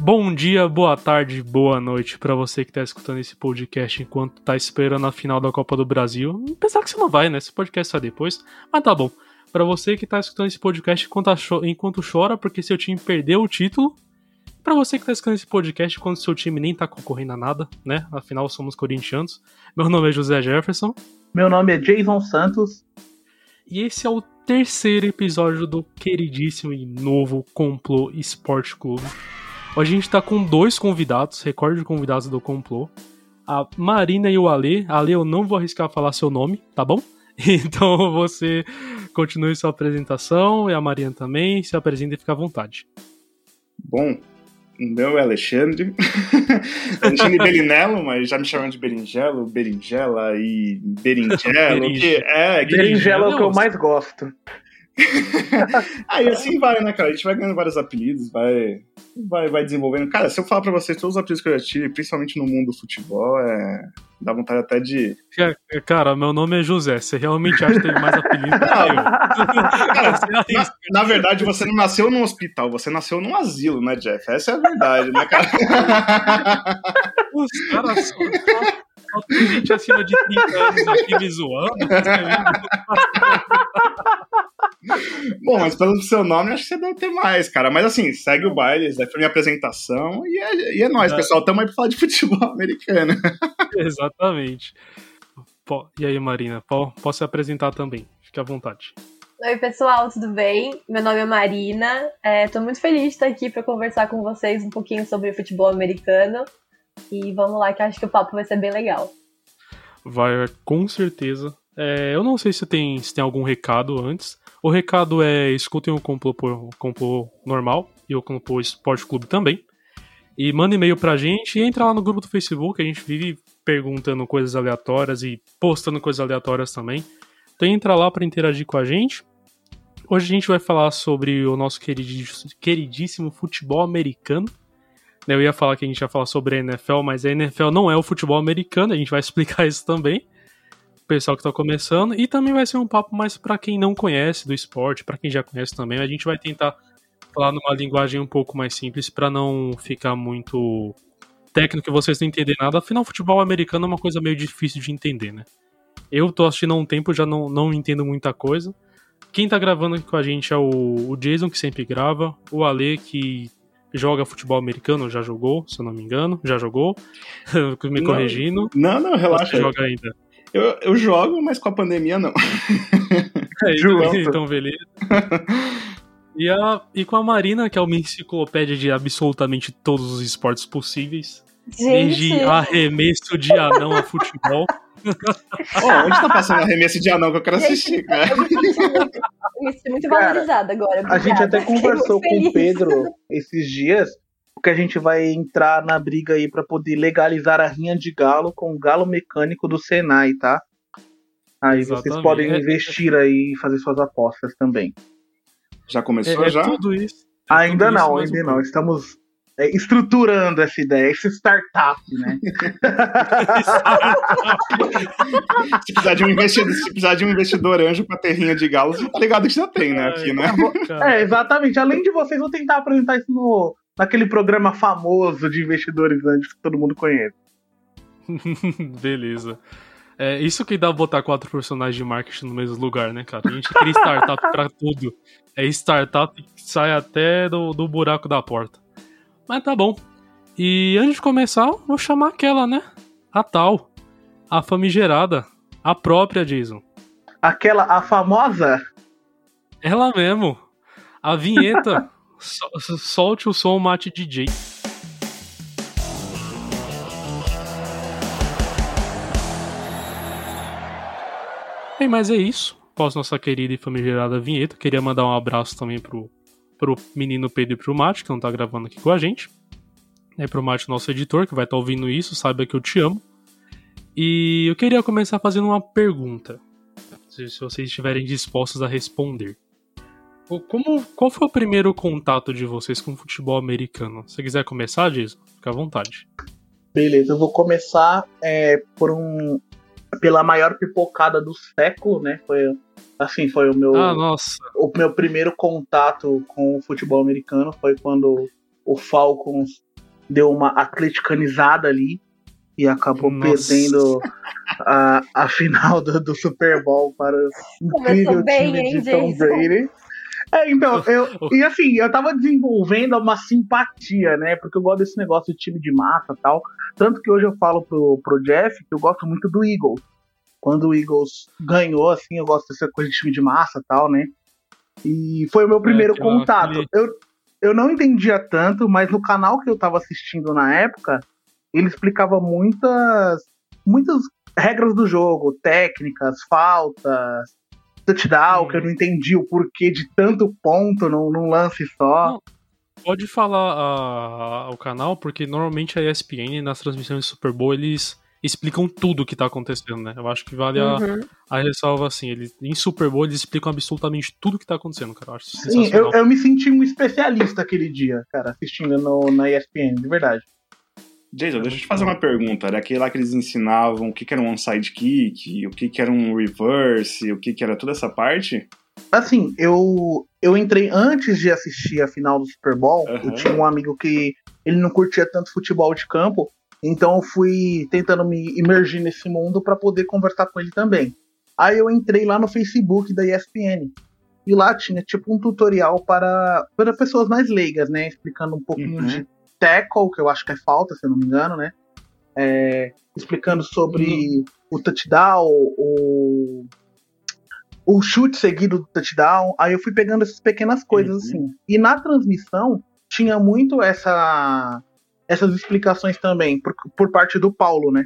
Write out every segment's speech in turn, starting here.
Bom dia, boa tarde, boa noite para você que tá escutando esse podcast enquanto tá esperando a final da Copa do Brasil. Apesar que você não vai, né? Esse podcast sai depois, mas tá bom. Para você que tá escutando esse podcast enquanto, enquanto chora porque seu time perdeu o título. Para você que tá escutando esse podcast quando seu time nem tá concorrendo a nada, né? Afinal, somos corintianos. Meu nome é José Jefferson. Meu nome é Jason Santos. E esse é o terceiro episódio do queridíssimo e novo Complô Esporte Clube. Hoje a gente tá com dois convidados, recorde de convidados do Complô. A Marina e o Ale. Ale, eu não vou arriscar falar seu nome, tá bom? Então você continue sua apresentação e a Marina também. Se apresenta e fica à vontade. Bom, o meu é Alexandre. Alexandre Belinello, mas já me chamam de Berinjelo, Berinjela e Berinjelo. que é, Berinjela é o que eu mais gosto. Aí assim vai, né, cara? A gente vai ganhando vários apelidos, vai, vai, vai desenvolvendo. Cara, se eu falar pra vocês todos os apelidos que eu já tive, principalmente no mundo do futebol, é. Dá vontade até de. Cara, meu nome é José. Você realmente acha que tem mais apelidos que eu? Cara, na, na, verdade, você não nasceu num hospital, você nasceu num asilo, né, Jeff? Essa é a verdade, né, cara? Os caras só, só tem gente acima de 30 anos aqui me zoando. Bom, mas pelo seu nome, acho que você deve ter mais, cara. Mas assim, segue o baile, essa foi minha apresentação. E é, e é nóis, é. pessoal. Tamo aí pra falar de futebol americano. Exatamente. E aí, Marina, posso se apresentar também? Fique à vontade. Oi, pessoal, tudo bem? Meu nome é Marina. Estou é, muito feliz de estar aqui para conversar com vocês um pouquinho sobre futebol americano. E vamos lá, que acho que o papo vai ser bem legal. Vai, com certeza. É, eu não sei se tem, se tem algum recado antes. O recado é escutem o complô, complô normal e o complô Esporte Clube também. E manda e-mail pra gente e entra lá no grupo do Facebook, a gente vive perguntando coisas aleatórias e postando coisas aleatórias também. Então entra lá para interagir com a gente. Hoje a gente vai falar sobre o nosso queridíssimo futebol americano. Eu ia falar que a gente ia falar sobre a NFL, mas a NFL não é o futebol americano, a gente vai explicar isso também pessoal que está começando e também vai ser um papo mais para quem não conhece do esporte, para quem já conhece também. A gente vai tentar falar numa linguagem um pouco mais simples para não ficar muito técnico e vocês não entenderem nada. Afinal, futebol americano é uma coisa meio difícil de entender, né? Eu tô assistindo há um tempo, já não, não entendo muita coisa. Quem tá gravando aqui com a gente é o, o Jason, que sempre grava, o Ale, que joga futebol americano, já jogou, se eu não me engano, já jogou, me corrigindo. Não, não, relaxa. Você joga ainda. Eu, eu jogo, mas com a pandemia não. É, então, então, beleza. E, a, e com a Marina, que é uma enciclopédia de absolutamente todos os esportes possíveis. Gente. Desde arremesso de anão a futebol. oh, onde tá passando arremesso de anão que eu quero assistir, cara? Eu me muito valorizada agora. Obrigada. A gente até conversou com o Pedro esses dias que a gente vai entrar na briga aí para poder legalizar a rinha de galo com o galo mecânico do Senai, tá? Aí Exatamente. vocês podem investir aí e fazer suas apostas também. Já começou é, é já? Tudo isso. É ainda tudo não, isso, ainda não. Estamos é, estruturando essa ideia, esse startup, né? se, precisar de um investidor, se precisar de um investidor anjo pra terrinha de galo, você tá ligado que já tem, né? Aqui, né? É, exatamente. Além de vocês, vou tentar apresentar isso no, naquele programa famoso de investidores antes que todo mundo conhece. Beleza. É isso que dá botar quatro personagens de marketing no mesmo lugar, né, cara? A gente cria startup pra tudo. É startup que sai até do, do buraco da porta. Mas tá bom. E antes de começar, vou chamar aquela, né? A tal. A famigerada. A própria Jason. Aquela, a famosa? Ela mesmo. A vinheta. solte o som, mate DJ. Bem, mas é isso. Após nossa querida e famigerada vinheta, queria mandar um abraço também pro, pro menino Pedro e pro Mate, que não tá gravando aqui com a gente. É pro Mate, nosso editor, que vai estar tá ouvindo isso, saiba que eu te amo. E eu queria começar fazendo uma pergunta. Se, se vocês estiverem dispostos a responder. Como, qual foi o primeiro contato de vocês com o futebol americano? Se quiser começar, Jason, fica à vontade. Beleza, eu vou começar é, por um pela maior pipocada do século, né? Foi assim, foi o meu ah, nossa. o meu primeiro contato com o futebol americano foi quando o Falcons deu uma atleticanizada ali e acabou Nossa. perdendo a, a final do, do Super Bowl para o incrível bem, time hein, de Tom Brady. É, então, eu, e assim, eu tava desenvolvendo uma simpatia, né? Porque eu gosto desse negócio de time de massa e tal. Tanto que hoje eu falo pro, pro Jeff que eu gosto muito do Eagles. Quando o Eagles ganhou, assim, eu gosto dessa coisa de time de massa e tal, né? E foi o meu primeiro é, contato. Eu, eu não entendia tanto, mas no canal que eu tava assistindo na época, ele explicava muitas, muitas regras do jogo, técnicas, faltas, touchdown, hum. que eu não entendi o porquê de tanto ponto num, num lance só. Não, pode falar a, o canal, porque normalmente a ESPN, nas transmissões de Super Bowl, eles explicam tudo o que tá acontecendo, né? Eu acho que vale a, uhum. a ressalva assim. Eles, em Super Bowl, eles explicam absolutamente tudo o que tá acontecendo, cara. Eu acho Sim, eu, eu me senti um especialista aquele dia, cara, assistindo no, na ESPN, de verdade. Jason, deixa eu te fazer uma pergunta. Era aquele lá que eles ensinavam o que, que era um onside kick, o que, que era um reverse, o que, que era toda essa parte? Assim, eu, eu entrei antes de assistir a final do Super Bowl. Uhum. Eu tinha um amigo que ele não curtia tanto futebol de campo, então eu fui tentando me imergir nesse mundo para poder conversar com ele também. Aí eu entrei lá no Facebook da ESPN. E lá tinha tipo um tutorial para, para pessoas mais leigas, né? Explicando um pouquinho uhum. de tackle, que eu acho que é falta, se eu não me engano, né? É, explicando sobre uhum. o touchdown, o, o chute seguido do touchdown. Aí eu fui pegando essas pequenas coisas uhum. assim. E na transmissão tinha muito essa essas explicações também por, por parte do Paulo, né?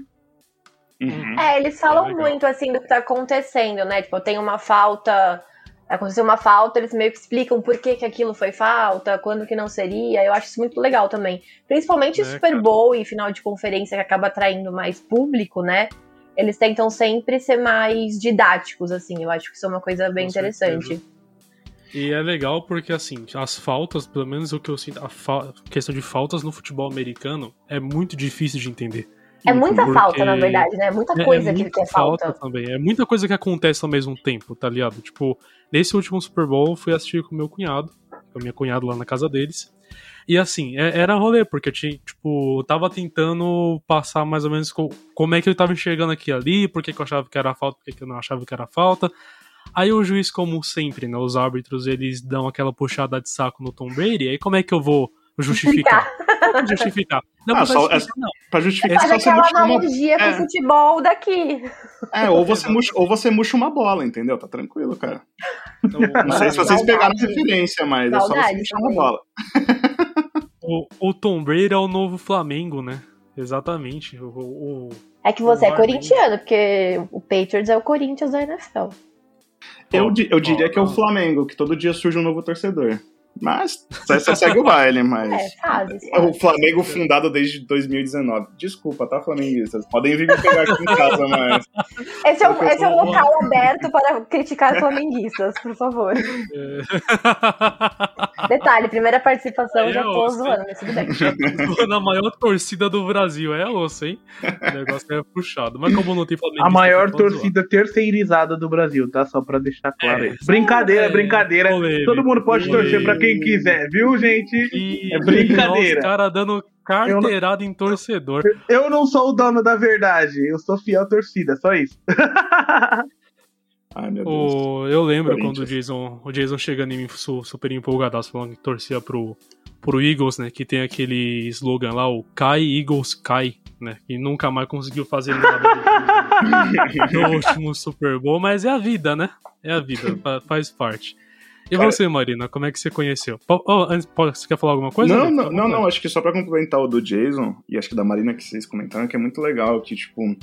Uhum. É, eles falam é muito assim do que tá acontecendo, né? Tipo, tem uma falta aconteceu uma falta, eles meio que explicam por que, que aquilo foi falta, quando que não seria. Eu acho isso muito legal também. Principalmente é, Super Bowl e final de conferência que acaba atraindo mais público, né? Eles tentam sempre ser mais didáticos, assim. Eu acho que isso é uma coisa bem Com interessante. Certeza. E é legal porque, assim, as faltas, pelo menos o que eu sinto, a questão de faltas no futebol americano é muito difícil de entender. É muita porque... falta, na verdade, né? É muita coisa é, é que, que é falta. falta. também. É muita coisa que acontece ao mesmo tempo, tá ligado? Tipo, nesse último Super Bowl eu fui assistir com meu cunhado, com a minha cunhada lá na casa deles. E assim, é, era rolê, porque eu tinha, tipo, eu tava tentando passar mais ou menos com, como é que eu tava enxergando aqui ali, por que, que eu achava que era falta, por que, que eu não achava que era falta. Aí o juiz, como sempre, né, os árbitros, eles dão aquela puxada de saco no Tom Brady, aí como é que eu vou justificar? justificar. Não, ah, só, justificar, é, não. Pra justificar, é só aquela analogia uma... com o é. futebol daqui. É, ou você, murcha, ou você murcha uma bola, entendeu? Tá tranquilo, cara. Então, não sei se vocês pegaram referência, mas é só você murchar uma bola. O, o, Tom Brady é o novo Flamengo, né? Exatamente. O, o é que você é corintiano, porque o Patriots é o Corinthians da NFL. Eu, eu diria que é o Flamengo, que todo dia surge um novo torcedor. Mas você segue o baile, mas. É, fase, O Flamengo fundado desde 2019. Desculpa, tá, flamenguistas? Podem vir me pegar aqui em casa, mas. Esse é, o, esse é um local aberto para criticar flamenguistas, por favor. É. Detalhe, primeira participação, é já tô osso, zoando, mas tudo bem. Na maior torcida do Brasil, é osso, hein? O negócio é puxado. Mas como não tem flamenguista. A maior torcida zoar. terceirizada do Brasil, tá? Só pra deixar claro é, Brincadeira, é, brincadeira. Todo mundo pode torcer pra quem quiser, viu, gente? E, é brincadeira. Os caras dando carteirada em torcedor. Eu não sou o dono da verdade, eu sou fiel à torcida, só isso. Ai, meu Deus. O, eu lembro quando o Jason, o Jason chegando em mim super empolgadaço, falando que torcia pro, pro Eagles, né? Que tem aquele slogan lá, o Kai Eagles Kai, né? E nunca mais conseguiu fazer nada no último Super Bowl, mas é a vida, né? É a vida, faz parte. E Cara, você, Marina, como é que você conheceu? Oh, antes, você quer falar alguma coisa? Não, não, não, não, acho que só pra complementar o do Jason, e acho que da Marina que vocês comentaram, que é muito legal, que, tipo,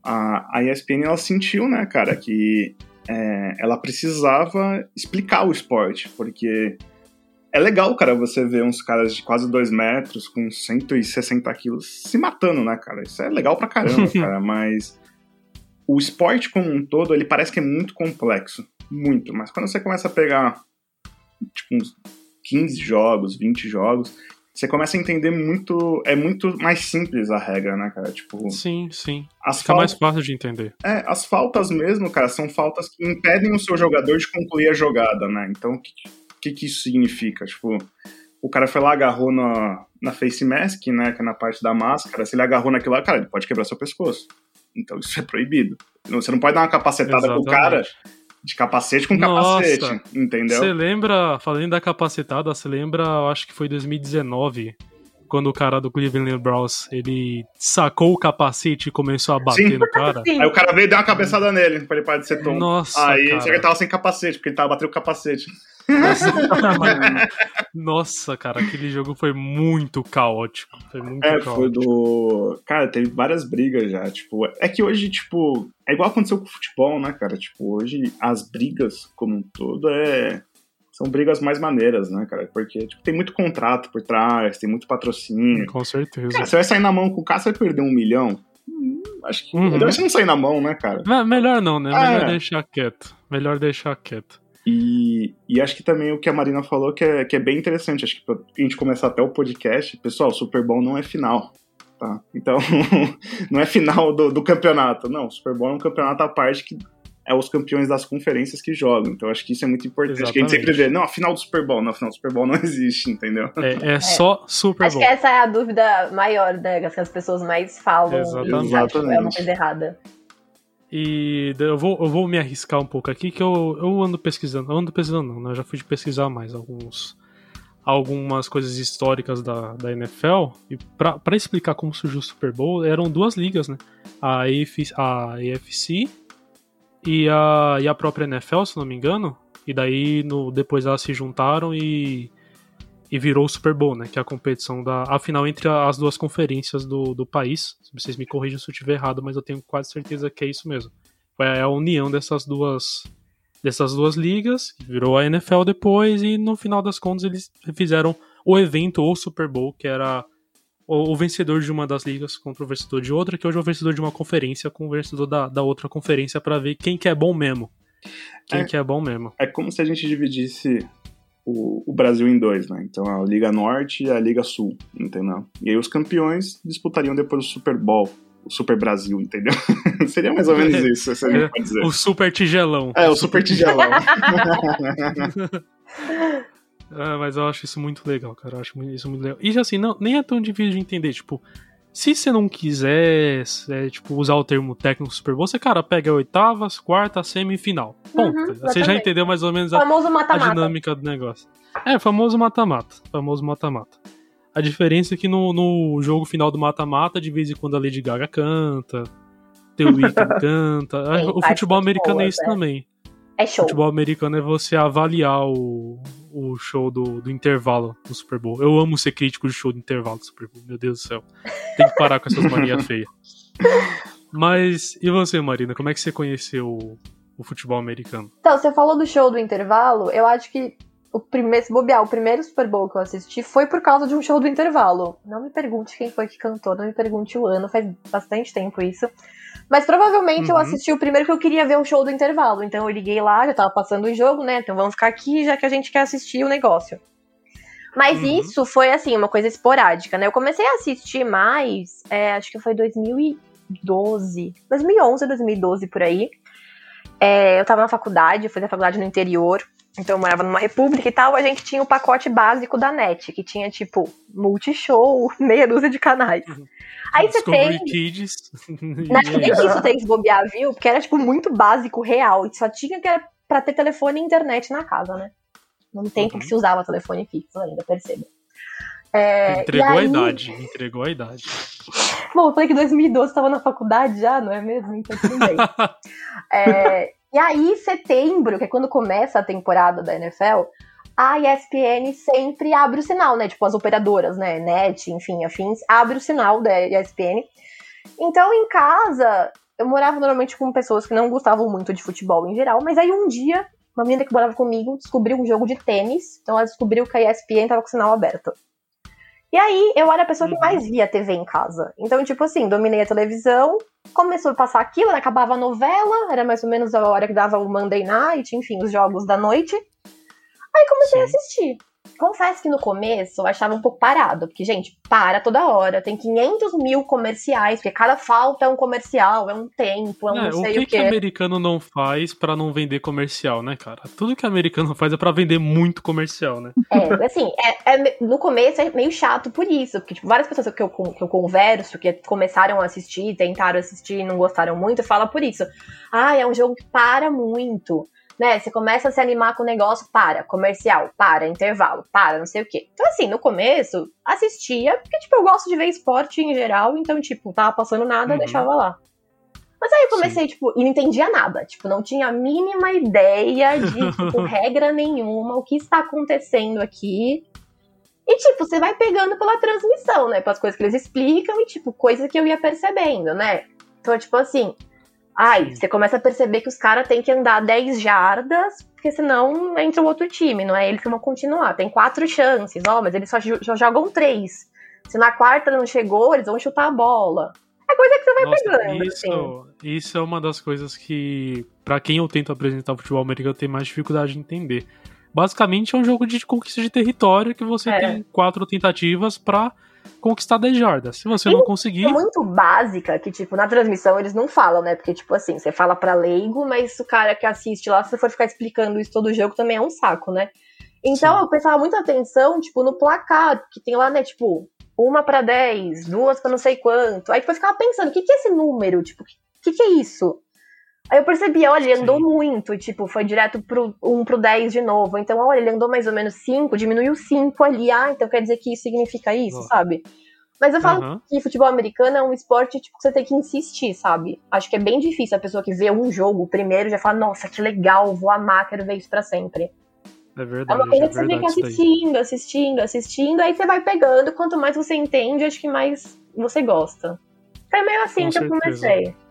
a, a ESPN, ela sentiu, né, cara, que é, ela precisava explicar o esporte, porque é legal, cara, você ver uns caras de quase 2 metros, com 160 quilos, se matando, né, cara? Isso é legal pra caramba, cara, mas o esporte como um todo, ele parece que é muito complexo. Muito. Mas quando você começa a pegar tipo, uns 15 jogos, 20 jogos, você começa a entender muito. É muito mais simples a regra, né, cara? Tipo. Sim, sim. As Fica mais fácil de entender. É, as faltas mesmo, cara, são faltas que impedem o seu jogador de concluir a jogada, né? Então, o que, que, que isso significa? Tipo, o cara foi lá, agarrou na, na face mask, né, que é na parte da máscara, se ele agarrou naquilo lá, cara, ele pode quebrar seu pescoço. Então isso é proibido. Você não pode dar uma capacetada Exatamente. pro cara de capacete com Nossa, capacete, entendeu? Você lembra, falando da capacetada, você lembra, acho que foi 2019, quando o cara do Cleveland Browns, ele sacou o capacete e começou a bater Sim. no cara. Sim. Aí o cara veio e deu uma cabeçada nele, pra ele parar de ser tonto. Nossa, Aí cara. ele tava sem capacete, porque ele tava batendo o capacete. Nossa, Nossa, cara, aquele jogo foi muito caótico. Foi muito é, caótico. foi do. Cara, teve várias brigas já. Tipo, é que hoje, tipo, é igual aconteceu com o futebol, né, cara? Tipo, hoje as brigas como um todo é. São brigas mais maneiras, né, cara? Porque tipo, tem muito contrato por trás, tem muito patrocínio. Com certeza. Cara, você vai sair na mão com o cara, você vai perder um milhão. Hum, acho que uhum. melhor você não sair na mão, né, cara? Melhor não, né? Melhor é. deixar quieto. Melhor deixar quieto. E, e acho que também o que a Marina falou que é, que é bem interessante. Acho que pra gente começar até o podcast, pessoal, Super Bowl não é final. Tá? Então, não é final do, do campeonato. Não, o Super Bowl é um campeonato à parte que é os campeões das conferências que jogam. Então acho que isso é muito importante. Exatamente. Que a gente sempre vê, não, a final do Super Bowl, não, a final do Super Bowl não existe, entendeu? É, é só Super Bowl. Acho que essa é a dúvida maior, né? Que as pessoas mais falam. Exatamente. Exatamente. É uma coisa errada. E eu vou, eu vou me arriscar um pouco aqui, que eu, eu ando pesquisando. Eu ando pesquisando, não, né? Eu já fui de pesquisar mais alguns, algumas coisas históricas da, da NFL. E para explicar como surgiu o Super Bowl, eram duas ligas, né? A, AF, a AFC e a, e a própria NFL, se não me engano. E daí no, depois elas se juntaram e e virou o Super Bowl, né? Que é a competição da a final entre as duas conferências do, do país. Vocês me corrijam se eu estiver errado, mas eu tenho quase certeza que é isso mesmo. É a união dessas duas dessas duas ligas, virou a NFL depois e no final das contas eles fizeram o evento ou Super Bowl, que era o, o, vencedor de uma das ligas contra o vencedor de outra, que hoje é o vencedor de uma conferência com o vencedor da, da outra conferência para ver quem que é bom mesmo. Quem é, que é bom mesmo. É como se a gente dividisse o, o, Brasil em dois, né? Então a Liga Norte e a Liga Sul, entendeu? E aí os campeões disputariam depois o Super Bowl, o Super Brasil, entendeu? Seria mais ou menos isso, se é, pode dizer. O Super Tigelão. É, o Super Tigelão. ah, mas eu acho isso muito legal, cara. Eu acho isso muito legal. E assim, não, nem é tão difícil de entender, tipo, se você não quiser, é, tipo, usar o termo técnico Super Bowl, você, cara, pega oitavas, quarta, semifinal. Ponto. Uhum, você já entendeu mais ou menos a, a dinâmica do negócio. É, famoso mata-mata. Famoso mata-mata. A diferença é que no, no jogo final do mata-mata, de vez em quando a Lady Gaga canta, The Weeknd canta. Sim, o futebol americano é isso é. também. É show. Futebol americano é você avaliar o, o show do, do intervalo do Super Bowl. Eu amo ser crítico de show do intervalo do Super Bowl, meu Deus do céu. Tem que parar com essas manias feias. Mas, e você, Marina, como é que você conheceu o, o futebol americano? Então, você falou do show do intervalo, eu acho que o primeiro, se bobear, o primeiro Super Bowl que eu assisti foi por causa de um show do intervalo. Não me pergunte quem foi que cantou, não me pergunte o ano, faz bastante tempo isso. Mas provavelmente uhum. eu assisti o primeiro que eu queria ver o show do intervalo. Então eu liguei lá, já tava passando o jogo, né? Então vamos ficar aqui já que a gente quer assistir o negócio. Mas uhum. isso foi, assim, uma coisa esporádica, né? Eu comecei a assistir mais, é, acho que foi 2012, 2011, 2012 por aí. É, eu tava na faculdade, eu fazia faculdade no interior. Então eu morava numa república e tal, a gente tinha o pacote básico da NET, que tinha, tipo, multishow, meia dúzia de canais. Uhum. Aí você tem. Kids. Não, nem isso tem que bobear, viu? Porque era, tipo, muito básico, real. E só tinha que era pra ter telefone e internet na casa, né? Num tempo uhum. que se usava telefone fixo ainda, perceba. É, entregou aí... a idade, entregou a idade. Bom, eu falei que 2012 estava na faculdade já, não é mesmo? Então tudo bem. é, e aí, setembro, que é quando começa a temporada da NFL, a ESPN sempre abre o sinal, né? Tipo, as operadoras, né? Net, enfim, afins, abre o sinal da ESPN. Então, em casa, eu morava normalmente com pessoas que não gostavam muito de futebol em geral, mas aí um dia, uma menina que morava comigo descobriu um jogo de tênis, então ela descobriu que a ESPN tava com o sinal aberto. E aí, eu era a pessoa que uhum. mais via TV em casa. Então, tipo assim, dominei a televisão, começou a passar aquilo, acabava a novela, era mais ou menos a hora que dava o Monday Night, enfim, os jogos da noite. Aí comecei Sim. a assistir. Confesso que no começo eu achava um pouco parado, porque, gente, para toda hora, tem 500 mil comerciais, porque cada falta é um comercial, é um tempo, é um é, não sei o que. O que, que americano não faz para não vender comercial, né, cara? Tudo que americano faz é para vender muito comercial, né? É, assim, é, é, no começo é meio chato por isso, porque, tipo, várias pessoas que eu, que eu converso, que começaram a assistir, tentaram assistir e não gostaram muito, falam por isso. Ah, é um jogo que para muito né? Você começa a se animar com o negócio, para, comercial, para, intervalo, para, não sei o quê. Então, assim, no começo, assistia, porque, tipo, eu gosto de ver esporte em geral, então, tipo, tava passando nada, uhum. deixava lá. Mas aí eu comecei, Sim. tipo, e não entendia nada. Tipo, não tinha a mínima ideia de, tipo, regra nenhuma, o que está acontecendo aqui. E, tipo, você vai pegando pela transmissão, né? Pelas coisas que eles explicam e, tipo, coisas que eu ia percebendo, né? Então, tipo assim, Ai, você começa a perceber que os caras têm que andar 10 jardas, porque senão entra o outro time, não é eles que vão continuar. Tem quatro chances, ó, mas eles só, só jogam três. Se na quarta não chegou, eles vão chutar a bola. É coisa que você vai Nossa, pegando. Isso, assim. isso é uma das coisas que, para quem eu tento apresentar o futebol americano, tem mais dificuldade de entender. Basicamente é um jogo de conquista de território que você é. tem quatro tentativas para conquistar 10 jardas. Se você e não conseguir. É muito básica que, tipo, na transmissão eles não falam, né? Porque, tipo assim, você fala para leigo, mas o cara que assiste lá, se você for ficar explicando isso todo jogo, também é um saco, né? Então Sim. eu prestava muita atenção, tipo, no placar, que tem lá, né, tipo, uma para 10, duas para não sei quanto. Aí depois eu ficava pensando, o que, que é esse número? Tipo, o que, que é isso? Aí eu percebi, olha, ele andou Sim. muito, tipo, foi direto pro 1 pro 10 de novo. Então, olha, ele andou mais ou menos 5, diminuiu 5 ali. Ah, então quer dizer que isso significa isso, sabe? Mas eu falo uhum. que futebol americano é um esporte tipo, que você tem que insistir, sabe? Acho que é bem difícil a pessoa que vê um jogo primeiro já fala, nossa, que legal, vou amar, quero ver isso pra sempre. É verdade. É uma coisa é que você fica assistindo, assistindo, assistindo, aí você vai pegando. Quanto mais você entende, acho que mais você gosta. Foi meio assim Com que certeza. eu comecei.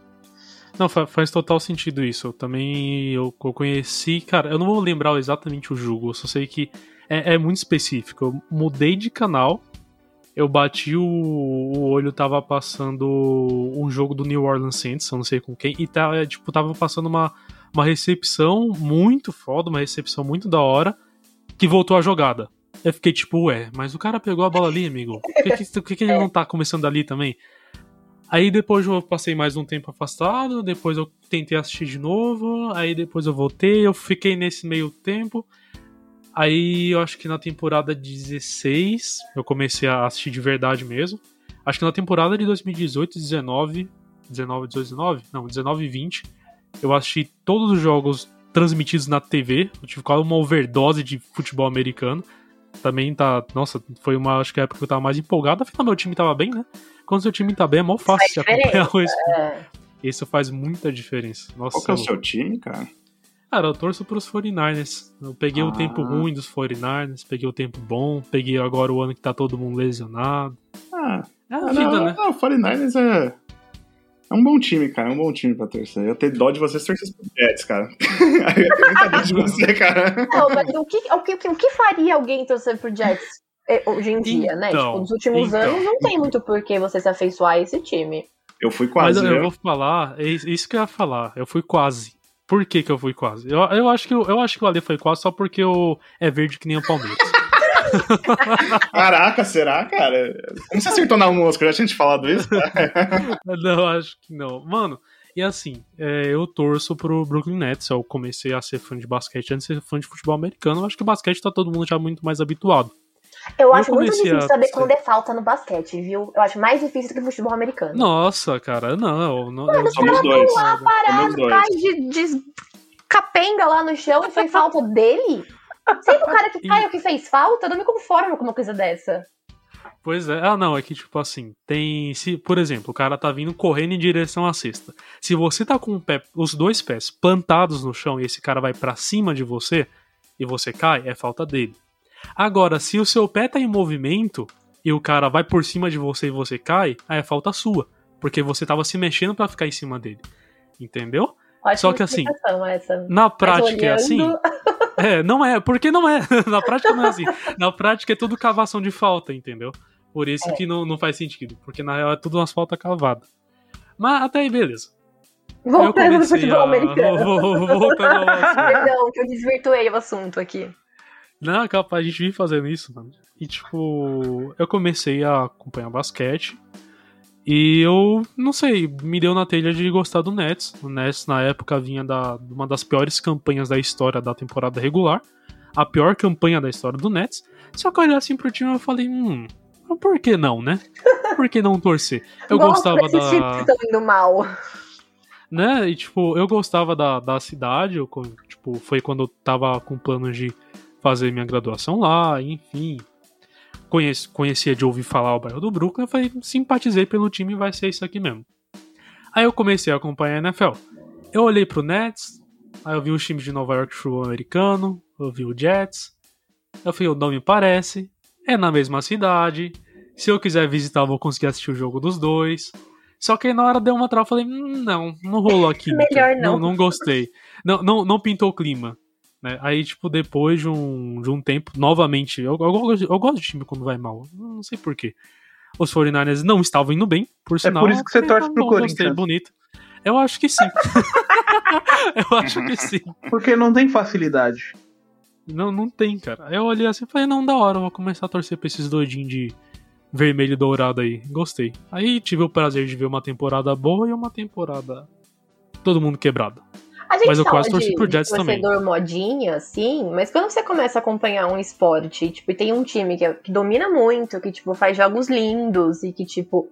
Não, faz total sentido isso. Eu também eu, eu, conheci, cara, eu não vou lembrar exatamente o jogo, eu só sei que é, é muito específico. Eu mudei de canal, eu bati o, o, olho, tava passando um jogo do New Orleans Saints, eu não sei com quem, e tá, é, tipo, tava passando uma, uma recepção muito foda, uma recepção muito da hora, que voltou a jogada. Eu fiquei tipo, ué, mas o cara pegou a bola ali, amigo. Por que, que, que, que ele não tá começando ali também? Aí depois eu passei mais um tempo afastado, depois eu tentei assistir de novo, aí depois eu voltei, eu fiquei nesse meio tempo. Aí eu acho que na temporada 16 eu comecei a assistir de verdade mesmo. Acho que na temporada de 2018, 19, 19, 18, 19, não, 19 e 20, eu assisti todos os jogos transmitidos na TV. Eu tive quase uma overdose de futebol americano. Também tá. Nossa, foi uma. Acho que a época que eu tava mais empolgado. Afinal, meu time tava bem, né? Quando seu time tá bem, é mó fácil de acompanhar o é. Isso faz muita diferença. Nossa, Qual é o seu time, cara? Cara, eu torço pros 49ers. Eu peguei ah. o tempo ruim dos 49ers, peguei o tempo bom, peguei agora o ano que tá todo mundo lesionado. Ah, é a ah, vida, não, né? Não, 49ers é. É um bom time, cara. É um bom time pra torcer. Eu tenho dó de vocês torcer pro Jets, cara. eu tenho muita dó de você, cara. Não, mas o que, o, que, o que faria alguém torcer pro Jets? É, hoje em dia, então, né? Tipo, nos últimos então. anos não tem muito por que você se afeiçoar a esse time. Eu fui quase. Mas eu, eu vou falar, é isso que eu ia falar. Eu fui quase. Por que, que eu fui quase? Eu, eu, acho que, eu, eu acho que o Ale foi quase só porque eu, é verde que nem o Palmeiras. Caraca, será, cara? Como você acertou na mosca? Já tinha te falado isso? não, acho que não. Mano, e assim, é, eu torço pro Brooklyn Nets. Eu comecei a ser fã de basquete antes de ser fã de futebol americano. Eu acho que o basquete tá todo mundo já muito mais habituado. Eu, acho muito difícil saber quando é falta no basquete, viu? Eu acho mais difícil do que no futebol americano. Nossa, cara, não. não Mano, os caras estão lá parados, cai de, de capenga lá no chão e foi falta dele? Sempre o cara que cai o que fez falta, eu não me conformo com uma coisa dessa. Pois é, ah não, é que tipo assim, tem, se, por exemplo, o cara tá vindo correndo em direção à cesta. Se você tá com pé, os dois pés plantados no chão e esse cara vai para cima de você e você cai, é falta dele. Agora, se o seu pé tá em movimento e o cara vai por cima de você e você cai, aí é falta sua. Porque você tava se mexendo para ficar em cima dele. Entendeu? Ótima Só que assim, essa. na prática é assim. É, não é, porque não é. na prática não é assim. Na prática é tudo cavação de falta, entendeu? Por isso é. que não, não faz sentido. Porque na real é tudo umas faltas cavadas. Mas até aí, beleza. Voltando no futebol a... americano. Voltando ao assunto. Perdão, que eu desvirtuei o assunto aqui. Não, capaz, a gente vive fazendo isso, mano. E tipo, eu comecei a acompanhar basquete. E eu, não sei, me deu na telha de gostar do Nets. O Nets, na época, vinha da uma das piores campanhas da história da temporada regular. A pior campanha da história do Nets. Só que eu olhei assim pro time e falei, hum, por que não, né? Por que não torcer? Eu gostava da. Que indo mal. Né? E tipo, eu gostava da, da cidade. Eu, tipo, foi quando eu tava com planos de fazer minha graduação lá, enfim conheci, conhecia de ouvir falar o bairro do Brooklyn, eu falei, simpatizei pelo time, vai ser isso aqui mesmo. Aí eu comecei a acompanhar a NFL. Eu olhei pro Nets, aí eu vi os times de Nova York futebol americano, eu vi o Jets. Eu falei, o nome parece, é na mesma cidade. Se eu quiser visitar, eu vou conseguir assistir o jogo dos dois. Só que aí na hora deu uma trava, eu falei, hum, não, não rolou aqui. Melhor não. não. Não gostei. Não, não, não pintou o clima. Né? Aí, tipo, depois de um, de um tempo, novamente, eu, eu, eu, gosto de time quando vai mal. Não sei porquê. Os 49ers não estavam indo bem, por sinal. É por isso que você torce pro Corinthians. bonito. Eu acho que sim. eu acho que sim. Porque não tem facilidade. Não, não tem, cara. Eu olhei assim e falei, não, da hora, vou começar a torcer pra esses doidinhos de vermelho e dourado aí. Gostei. Aí tive o prazer de ver uma temporada boa e uma temporada todo mundo quebrado. A gente mas eu quase torci por Jets também. modinha, assim, mas quando você começa a acompanhar um esporte, tipo, e tem um time que, que domina muito, que, tipo, faz jogos lindos e que, tipo,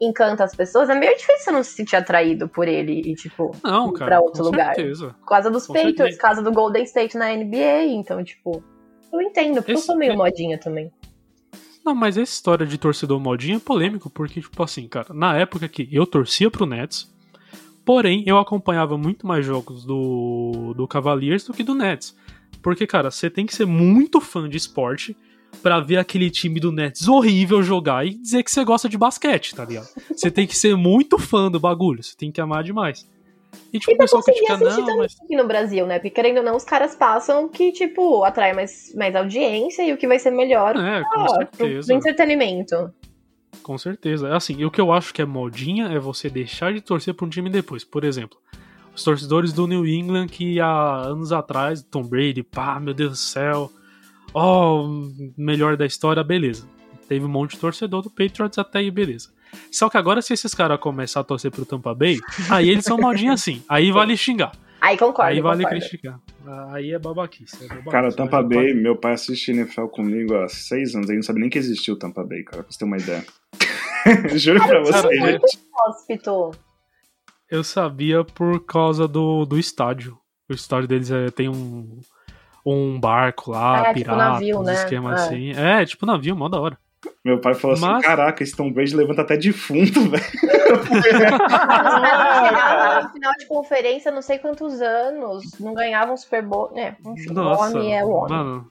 encanta as pessoas, é meio difícil você não se sentir atraído por ele e, tipo, não, ir cara, pra outro com lugar. Certeza. Por causa dos com Patriots, certeza. causa do Golden State na NBA, então, tipo, eu entendo, porque Esse- eu sou meio é- modinha também. Não, mas essa história de torcedor modinho é polêmico, porque, tipo assim, cara, na época que eu torcia pro Nets, porém eu acompanhava muito mais jogos do, do Cavaliers do que do Nets. Porque, cara, você tem que ser muito fã de esporte pra ver aquele time do Nets horrível jogar e dizer que você gosta de basquete, tá ligado? Você tem que ser muito fã do bagulho, você tem que amar demais. E, tipo, E o pessoal critica, não, mas. aqui no Brasil, né? Porque querendo ou não, os caras passam que, tipo, atrai mais, mais audiência e o que vai ser melhor É, com ah, pro, pro entretenimento. Com certeza. Assim, e o que eu acho que é modinha é você deixar de torcer pra um time depois. Por exemplo, os torcedores do New England que há anos atrás, Tom Brady, pá, meu Deus do céu, ó, melhor da história, beleza. Teve um monte de torcedor do Patriots até aí, beleza. Só que agora, se esses caras começarem a torcer pro Tampa Bay, aí eles são modinhos assim. Aí vale xingar. Aí concordo, Aí vale concordo. criticar. Aí é babaquice. É babaquice Cara, Tampa Bay, meu pai assiste NFL comigo há seis anos, ele não sabe nem que existiu o Tampa Bay, cara, pra você ter uma ideia. Juro pra você, Cara, gente. Hospital. Eu sabia por causa do, do estádio. O estádio deles é, tem um, um barco lá, Ah, é, tipo pirata, navio, uns né? esquema É. assim. É, tipo navio, mó da hora. Meu pai falou assim: Mas- caraca, esse Tom Brady levanta até defunto, velho. No final de conferência, não sei quantos anos, não ganhavam Super Bowl. É, enfim, Nossa, o homem é o homem. Mano,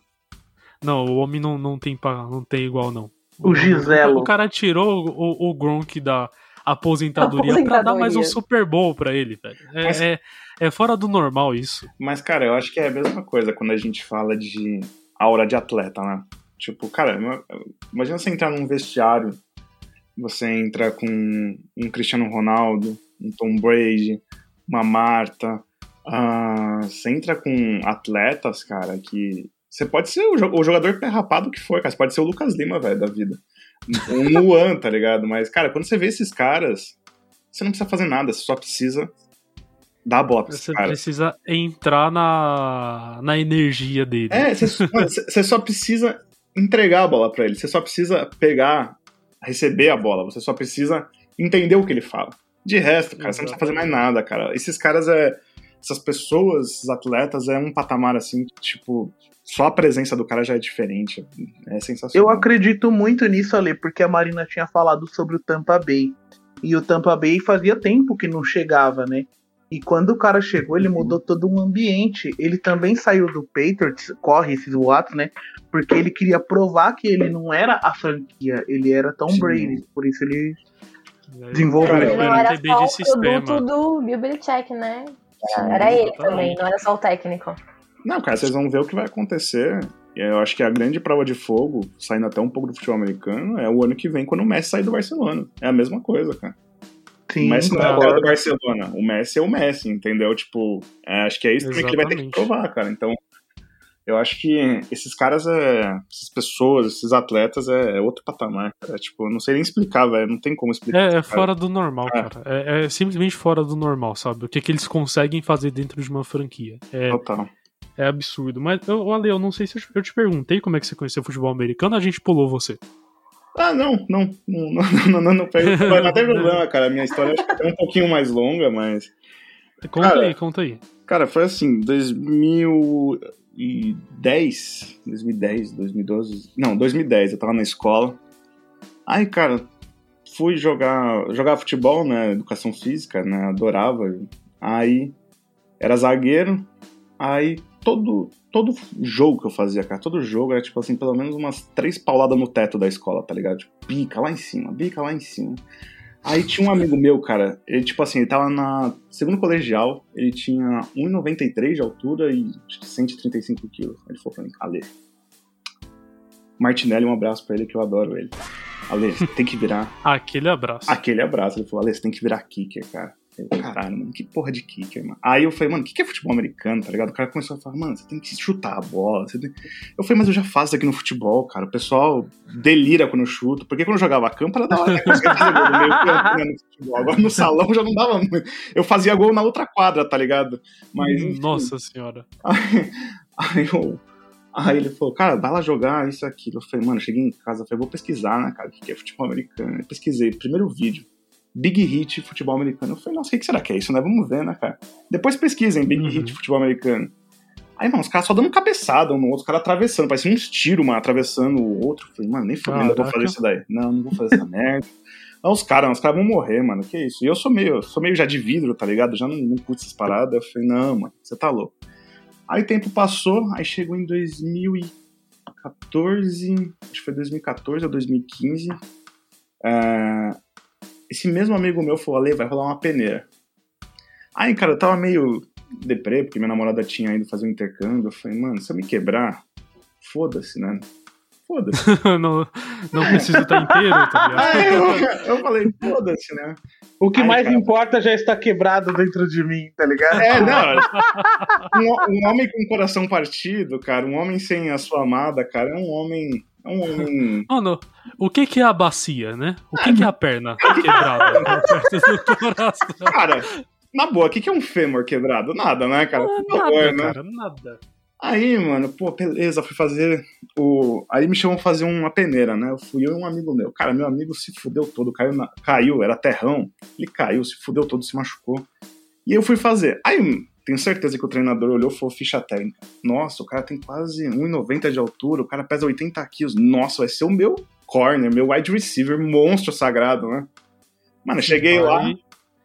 não, o homem não, não, tem, não tem igual, não. O Giselo. O cara tirou o, o Gronk da aposentadoria, pra dar mais um Aposentadoria. Super Bowl pra ele, velho. É, Mas- é, é fora do normal isso. Mas, cara, eu acho que é a mesma coisa quando a gente fala de aura de atleta, né? Tipo, cara, ima- imagina você entrar num vestiário, você entra com um Cristiano Ronaldo, um Tom Brady, uma Marta, ah, você entra com atletas, cara, que. Você pode ser o, jo- o jogador pé rapado que for, cara. Você pode ser o Lucas Lima, velho, da vida. Um Luan, tá ligado? Mas, cara, quando você vê esses caras, você não precisa fazer nada, você só precisa dar a bola pra Você caras. precisa entrar na, na energia dele. É, você você- você só precisa entregar a bola pra ele. Você só precisa pegar, receber a bola. Você só precisa entender o que ele fala. De resto, cara, você não precisa fazer mais nada, cara. Esses caras é. Essas pessoas, esses atletas, é um patamar assim, tipo, só a presença do cara já é diferente. É Eu sensacional. acredito muito nisso, Ale, porque a Marina tinha falado sobre o Tampa Bay. E o Tampa Bay fazia tempo que não chegava, né? E quando o cara chegou, ele mudou todo um ambiente. Ele também saiu do Patriots, corre esses boatos, né? Porque ele queria provar que ele não era a franquia, ele era Tom Sim. Brady. Por isso ele. Ele Desenvolveu. Ele não era só de o sistema. produto do Bill Belichick, né? Sim, Era ele exatamente. também, não era só o técnico. Não, cara, vocês vão ver o que vai acontecer. E eu acho que a grande prova de fogo, saindo até um pouco do futebol americano, é o ano que vem, quando o Messi sair do Barcelona. É a mesma coisa, cara. Sim, o Messi não é o concordo. cara do Barcelona. O Messi é o Messi, entendeu? Tipo, é, acho que é isso também que ele vai ter que provar, cara. Então, Eu acho que esses caras, é, essas pessoas, esses atletas é, é outro patamar. É, tipo, não sei nem explicar, velho. Não tem como explicar. É, é fora do normal, é. cara. É, é, simplesmente fora do normal, sabe? O que, que eles conseguem fazer dentro de uma franquia. É, Total. É absurdo. Mas, eu, Ale, eu não sei se eu te perguntei como é que você conheceu futebol americano, a gente pulou você. Ah, não, não, não, não, não, não pega. Não tem problema, cara. Minha história é um pouquinho mais longa, mas. Conta aí, conta aí. Cara, foi assim, 2010, 2010, 2012, não, 2010, eu tava na escola. Aí, cara, fui jogar, jogar futebol, né, educação física, né, adorava. Aí, era zagueiro, aí todo, todo jogo que eu fazia, cara, todo jogo era tipo assim, pelo menos umas três pauladas no teto da escola, tá ligado? Tipo, bica lá em cima, bica lá em cima. Aí tinha um amigo meu, cara, ele tipo assim, ele tava na segundo colegial, ele tinha 1,93 de altura e 135 quilos. Ele falou pra mim, Ale, Martinelli, um abraço pra ele que eu adoro ele. Ale, você tem que virar. Aquele abraço. Aquele abraço. Ele falou, Ale, você tem que virar kicker, cara. Eu, caralho, mano, que porra de kicker, mano. Aí eu falei, mano, o que, que é futebol americano, tá ligado? O cara começou a falar, mano, você tem que chutar a bola. Eu falei, mas eu já faço isso aqui no futebol, cara. O pessoal delira quando eu chuto. Porque quando eu jogava campo, era da hora, né? Conseguia fazer gol no meio campo, né, no futebol. Agora no salão já não dava muito. Eu fazia gol na outra quadra, tá ligado? Mas. Enfim. Nossa senhora. Aí, aí eu. Aí ele falou, cara, vai lá jogar isso aqui. Eu falei, mano, cheguei em casa, falei, vou pesquisar, né, cara, o que é futebol americano. Eu pesquisei, primeiro vídeo Big Hit Futebol Americano. Eu falei, nossa, o que será que é isso, né? Vamos ver, né, cara? Depois pesquisem Big uhum. Hit Futebol Americano. Aí, mano, os caras só dando cabeçada um no outro, os caras atravessando, parecia uns tiros, mano, atravessando o outro. Eu falei, mano, nem fodendo eu vou fazer isso daí. Não, não vou fazer essa merda. Não, os caras, os caras vão morrer, mano, que isso? E eu sou meio, sou meio já de vidro, tá ligado? Já não, não curto essas paradas. Eu falei, não, mano, você tá louco. Aí o tempo passou, aí chegou em 2014, acho que foi 2014 ou 2015. É, esse mesmo amigo meu falou, Ale, vai rolar uma peneira. Aí, cara, eu tava meio deprê, porque minha namorada tinha ido fazer um intercâmbio. Eu falei, mano, se eu me quebrar, foda-se, né? Foda-se. não, não preciso estar inteiro, tá ligado? Aí eu, eu falei, foda-se, né? O que Aí, mais cara... importa já está quebrado dentro de mim, tá ligado? É, não. Um, um homem com o coração partido, cara, um homem sem a sua amada, cara, é um homem um homem. Mano, o que, que é a bacia, né? O que, que é a perna quebrada? cara, na boa, o que, que é um fêmur quebrado? Nada, né, cara? Ah, nada, favor, né? cara, nada. Aí, mano, pô, beleza, fui fazer o. Aí me chamam fazer uma peneira, né? Eu fui eu e um amigo meu. Cara, meu amigo se fudeu todo, caiu, na... caiu, era terrão. Ele caiu, se fudeu todo, se machucou. E eu fui fazer. Aí tenho certeza que o treinador olhou e falou ficha técnica. Nossa, o cara tem quase 1,90 de altura, o cara pesa 80 quilos. Nossa, vai ser o meu corner, meu wide receiver, monstro sagrado, né? Mano, eu cheguei lá.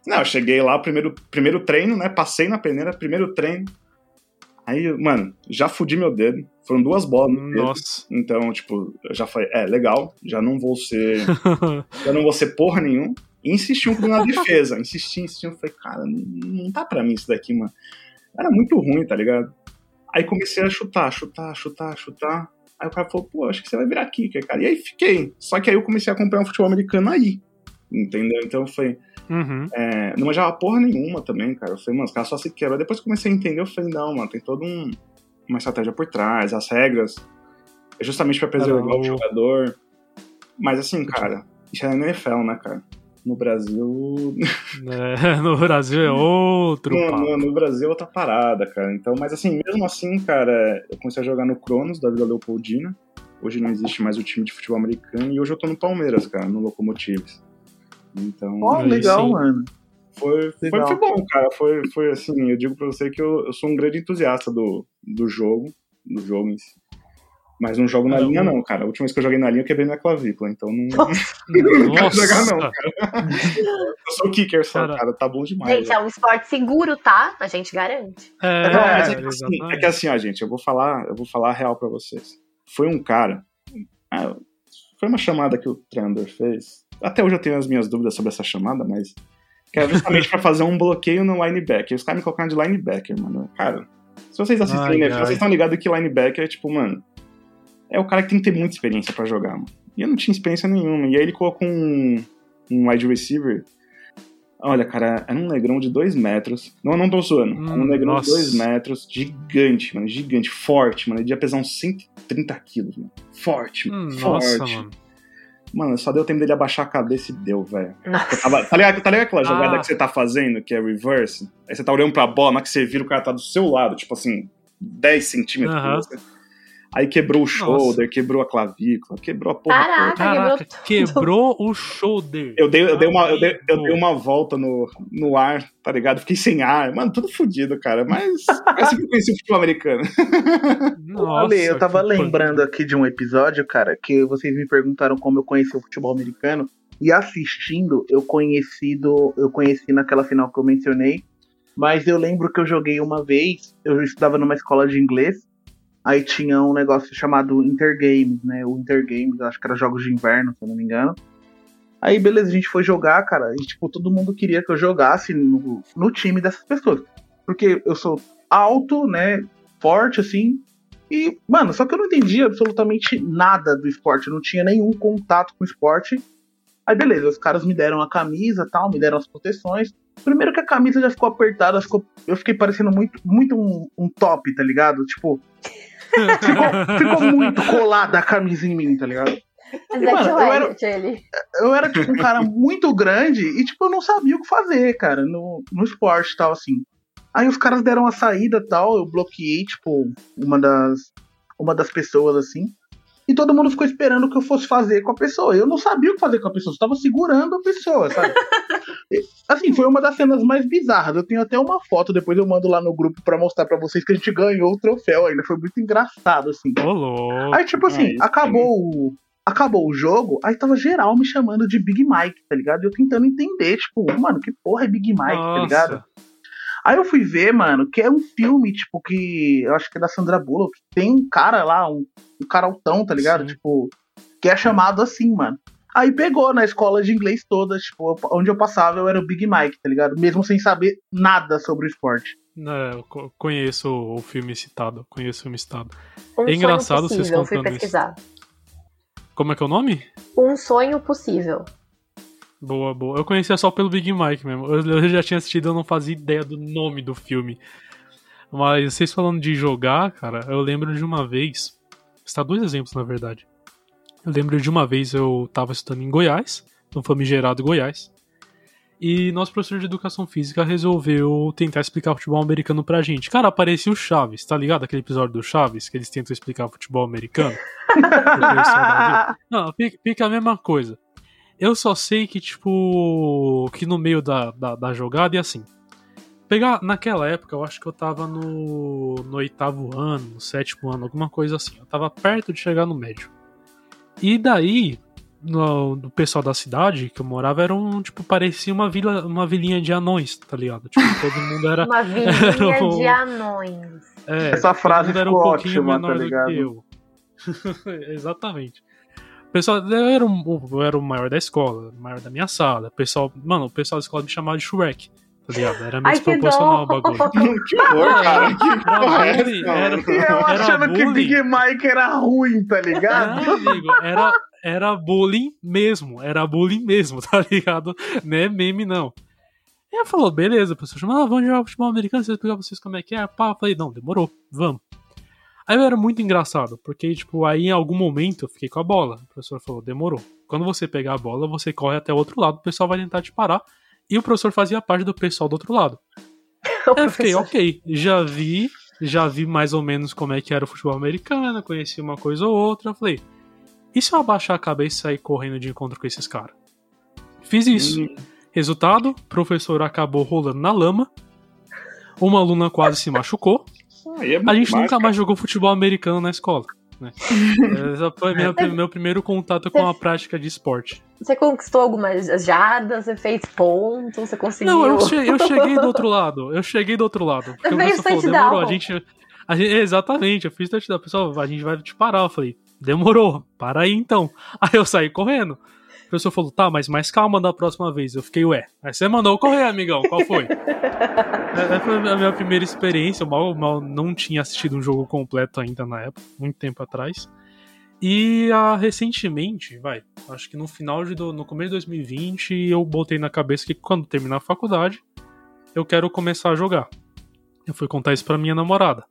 Não, eu cheguei lá, primeiro, primeiro treino, né? Passei na peneira, primeiro treino. Aí, mano, já fudi meu dedo. Foram duas bolas no dedo. Nossa. Então, tipo, já falei, é, legal, já não vou ser. já não vou ser porra nenhuma. E insisti um pouco na defesa. Insisti, insisti. Eu falei, cara, não, tá pra mim isso daqui, mano. Era muito ruim, tá ligado? Aí comecei a chutar, chutar, chutar, chutar. Aí o cara falou, pô, acho que você vai virar kicker, cara. E aí fiquei. Só que aí eu comecei a acompanhar um futebol americano aí. Entendeu? Então foi. Uhum. É, não manjava porra nenhuma também, cara. Eu falei, mano, os caras só se quebram. Depois comecei a entender, eu falei, não, mano, tem toda um, uma estratégia por trás, as regras. É justamente para preservar Caramba. o jogador. Mas assim, cara, isso é NFL, né, cara? No Brasil. É, no Brasil é outro. No, no, no, Brasil é outra parada, cara. Então, mas assim, mesmo assim, cara, eu comecei a jogar no Cronos, da Vila Leopoldina. Hoje não existe mais o time de futebol americano. E hoje eu tô no Palmeiras, cara, no Locomotives. Então. Oh, legal, sim. mano. Foi, foi, foi, bom, cara. Foi, foi assim, eu digo pra você que eu, eu sou um grande entusiasta do, do jogo, do jogo em si. Mas não jogo na linha, não, cara. A última vez que eu joguei na linha, eu quebrei minha clavícula. Então não, não quero jogar, não, cara. Eu sou kicker só, cara. cara. Tá bom demais. Gente, é um esporte seguro, tá? A gente garante. É, não, mas é que, assim, é que assim, ó, gente, eu vou falar, eu vou falar a real pra vocês. Foi um cara. É, foi uma chamada que o treinador fez. Até hoje eu tenho as minhas dúvidas sobre essa chamada, mas. Que era justamente pra fazer um bloqueio no linebacker. Os caras me colocaram de linebacker, mano. Cara, se vocês assistem, né? Vocês estão ligados que linebacker é tipo, mano é o cara que tem que ter muita experiência para jogar, mano. E eu não tinha experiência nenhuma. E aí ele colocou um, um wide receiver Olha, cara, era um negrão de dois metros. Não, não tô suando. Hum, um negrão nossa. de dois metros, gigante, mano. Gigante, forte, mano. Ele ia pesar uns 130 quilos, mano. Forte, hum, forte. Nossa, mano. Mano, só deu tempo dele abaixar a cabeça e deu, velho. Tá ligado, tá ligado aquela jogada ah. que você tá fazendo, que é reverse? Aí você tá olhando pra bola, mas que você vira o cara tá do seu lado, tipo assim, 10 centímetros uh -huh. Aí quebrou o shoulder, Nossa. quebrou a clavícula, quebrou a porra. Caraca, Caraca quebrou, o shoulder. Eu dei, eu dei, uma, eu dei, eu dei uma volta no, no ar, tá ligado? Fiquei sem ar. Mano, tudo fodido, cara. Mas é assim que eu conheci o futebol americano. Nossa, Ale, eu tava lembrando aqui de um episódio, cara, que vocês me perguntaram como eu conheci o futebol americano. E assistindo, eu conheci, do, eu conheci naquela final que eu mencionei. Mas eu lembro que eu joguei uma vez, eu estudava numa escola de inglês, Aí tinha um negócio chamado Intergames, né? O Intergames, acho que era jogos de inverno, se eu não me engano. Aí, beleza, a gente foi jogar, cara, e, tipo, todo mundo queria que eu jogasse no, no time dessas pessoas. Porque eu sou alto, né? Forte, assim. E, mano, só que eu não entendia absolutamente nada do esporte. Eu não tinha nenhum contato com o esporte. Aí, beleza, os caras me deram a camisa tal, me deram as proteções. Primeiro que a camisa já ficou apertada, ficou, eu fiquei parecendo muito, muito um, um top, tá ligado? Tipo, ficou, ficou, muito colada a camisa em mim, tá ligado? E, mano, eu, era, eu era tipo um cara muito grande e tipo, eu não sabia o que fazer, cara, no, no esporte e tal, assim. Aí os caras deram a saída tal, eu bloqueei, tipo, uma das, uma das pessoas, assim. E todo mundo ficou esperando o que eu fosse fazer com a pessoa. Eu não sabia o que fazer com a pessoa, eu estava segurando a pessoa, sabe? assim, foi uma das cenas mais bizarras. Eu tenho até uma foto, depois eu mando lá no grupo para mostrar para vocês que a gente ganhou o troféu ainda. Foi muito engraçado, assim. Olô. Aí, tipo assim, acabou o. Acabou o jogo, aí tava geral me chamando de Big Mike, tá ligado? E eu tentando entender, tipo, mano, que porra é Big Mike, tá Nossa. tá ligado? Aí eu fui ver, mano, que é um filme, tipo, que eu acho que é da Sandra Bullock. Tem um cara lá, um, um cara altão, tá ligado? Sim. Tipo, que é chamado assim, mano. Aí pegou na escola de inglês toda, tipo, onde eu passava eu era o Big Mike, tá ligado? Mesmo sem saber nada sobre o esporte. É, eu conheço o filme citado, conheço o filme citado. Um é engraçado possível, vocês contando fui pesquisar. isso. Como é que é o nome? Um sonho possível. Boa, boa. Eu conhecia só pelo Big Mike mesmo. Eu já tinha assistido, eu não fazia ideia do nome do filme. Mas vocês falando de jogar, cara, eu lembro de uma vez. Está dois exemplos, na verdade. Eu lembro de uma vez eu tava estudando em Goiás, no famigerado Goiás. E nosso professor de educação física resolveu tentar explicar futebol americano pra gente. Cara, aparecia o Chaves, tá ligado? Aquele episódio do Chaves, que eles tentam explicar futebol americano. Não, fica a mesma coisa. Eu só sei que, tipo, que no meio da, da, da jogada e assim. Pegar, naquela época, eu acho que eu tava no, no oitavo ano, no sétimo ano, alguma coisa assim. Eu tava perto de chegar no médio. E daí, no, do pessoal da cidade que eu morava era um, tipo, parecia uma vila, uma vilinha de anões, tá ligado? Tipo, todo mundo era. uma vilinha um, de anões. É, Essa frase era um pouquinho ótima, menor tá do que eu. Exatamente. O pessoal, eu era, um, eu era o maior da escola, o maior da minha sala. O pessoal, mano, o pessoal da escola me chamava de Shrek. Tá ligado? Era meio desproporcional o bagulho. que horror, cara. Que era, bullying, era, eu achando bullying. que Big Mike era ruim, tá ligado? Não, amigo, era, era bullying mesmo. Era bullying mesmo, tá ligado? Não é meme, não. E ela falou, beleza, o pessoal chamou, ah, vamos jogar futebol americano, vocês explicar vocês como é que é. Pá, eu falei, não, demorou, vamos. Aí era muito engraçado, porque, tipo, aí em algum momento eu fiquei com a bola. O professor falou, demorou. Quando você pegar a bola, você corre até o outro lado, o pessoal vai tentar te parar. E o professor fazia parte do pessoal do outro lado. aí eu fiquei, ok, já vi, já vi mais ou menos como é que era o futebol americano, conheci uma coisa ou outra. Eu falei, e se eu abaixar a cabeça e sair correndo de encontro com esses caras? Fiz isso. Hum. Resultado, o professor acabou rolando na lama. Uma aluna quase se machucou. É a gente nunca mais jogou futebol americano na escola. Né? Esse foi minha, meu primeiro contato com a prática de esporte. Você conquistou algumas jardas, você fez pontos, você conseguiu. Não, eu, cheguei, eu cheguei do outro lado. Eu cheguei do outro lado. Porque você o falou, demorou, a gente, a gente. Exatamente, eu fiz touchdown. Pessoal, a gente vai te parar. Eu falei, demorou, para aí então. Aí eu saí correndo. O professor falou, tá, mas mais calma da próxima vez. Eu fiquei, ué. Aí você mandou correr, amigão. Qual foi? Essa foi a minha primeira experiência. Eu mal, mal não tinha assistido um jogo completo ainda na época, muito tempo atrás. E ah, recentemente, vai, acho que no final de do, no começo de 2020, eu botei na cabeça que quando terminar a faculdade, eu quero começar a jogar. Eu fui contar isso pra minha namorada.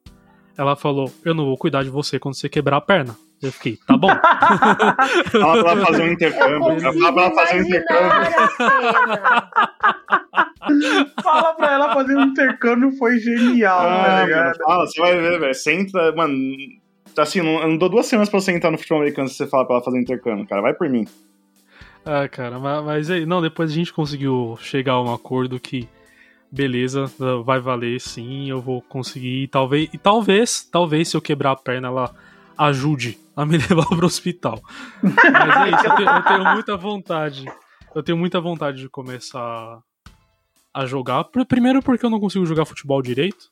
Ela falou: Eu não vou cuidar de você quando você quebrar a perna. Eu fiquei, tá bom. Fala pra ela fazer um intercâmbio. Fala pra ela fazer um intercâmbio. Fala pra ela fazer um intercâmbio, foi genial, ah, tá ligado? Fala, você vai ver, velho. Você entra, mano. Assim, não, eu não dou duas semanas pra você entrar no futebol americano se você fala pra ela fazer um intercâmbio, cara. Vai por mim. Ah, cara, mas, mas aí, não, depois a gente conseguiu chegar a um acordo que beleza, vai valer sim, eu vou conseguir. E talvez, e talvez, talvez se eu quebrar a perna, ela ajude a me levar pro hospital. Mas é isso, eu tenho, eu tenho, muita vontade. Eu tenho muita vontade de começar a jogar. Primeiro porque eu não consigo jogar futebol direito.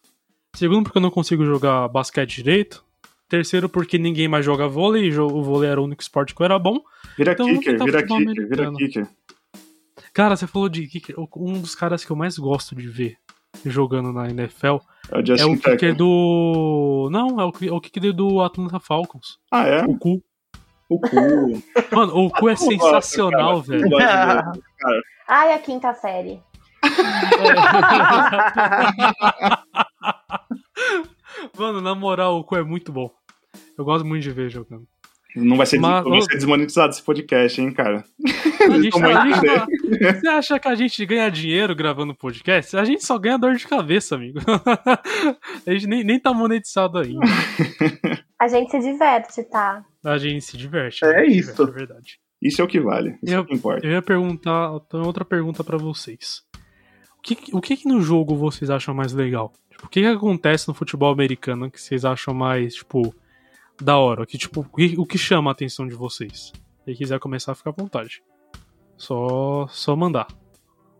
Segundo porque eu não consigo jogar basquete direito. Terceiro porque ninguém mais joga vôlei, o vôlei era o único esporte que eu era bom. Vira então, kicker, vira kicker, americano. vira kicker. Cara, você falou de kicker. Um dos caras que eu mais gosto de ver jogando na NFL é o, é o kicker do. Não, é o, é o kicker do Atlanta Falcons. Ah, é? O cu. O cu. Mano, o cu é sensacional, velho. Ai, a quinta série. Mano, na moral, o cu é muito bom. Eu gosto muito de ver jogando. Não vai ser, Mas, vai ser desmonetizado esse podcast, hein, cara? A gente, a gente você acha que a gente ganha dinheiro gravando podcast? A gente só ganha dor de cabeça, amigo. a gente nem, nem tá monetizado ainda. A gente se diverte, tá? A gente se diverte. É isso. Diverte, é verdade. Isso é o que vale. Isso eu, é o que importa. Eu ia perguntar, então, outra pergunta para vocês. O que, o que, que no jogo vocês acham mais legal? Tipo, o que, que acontece no futebol americano que vocês acham mais, tipo, da hora? Que, tipo, o que, chama a atenção de vocês? Se quiser começar, fica à vontade. Só, só mandar.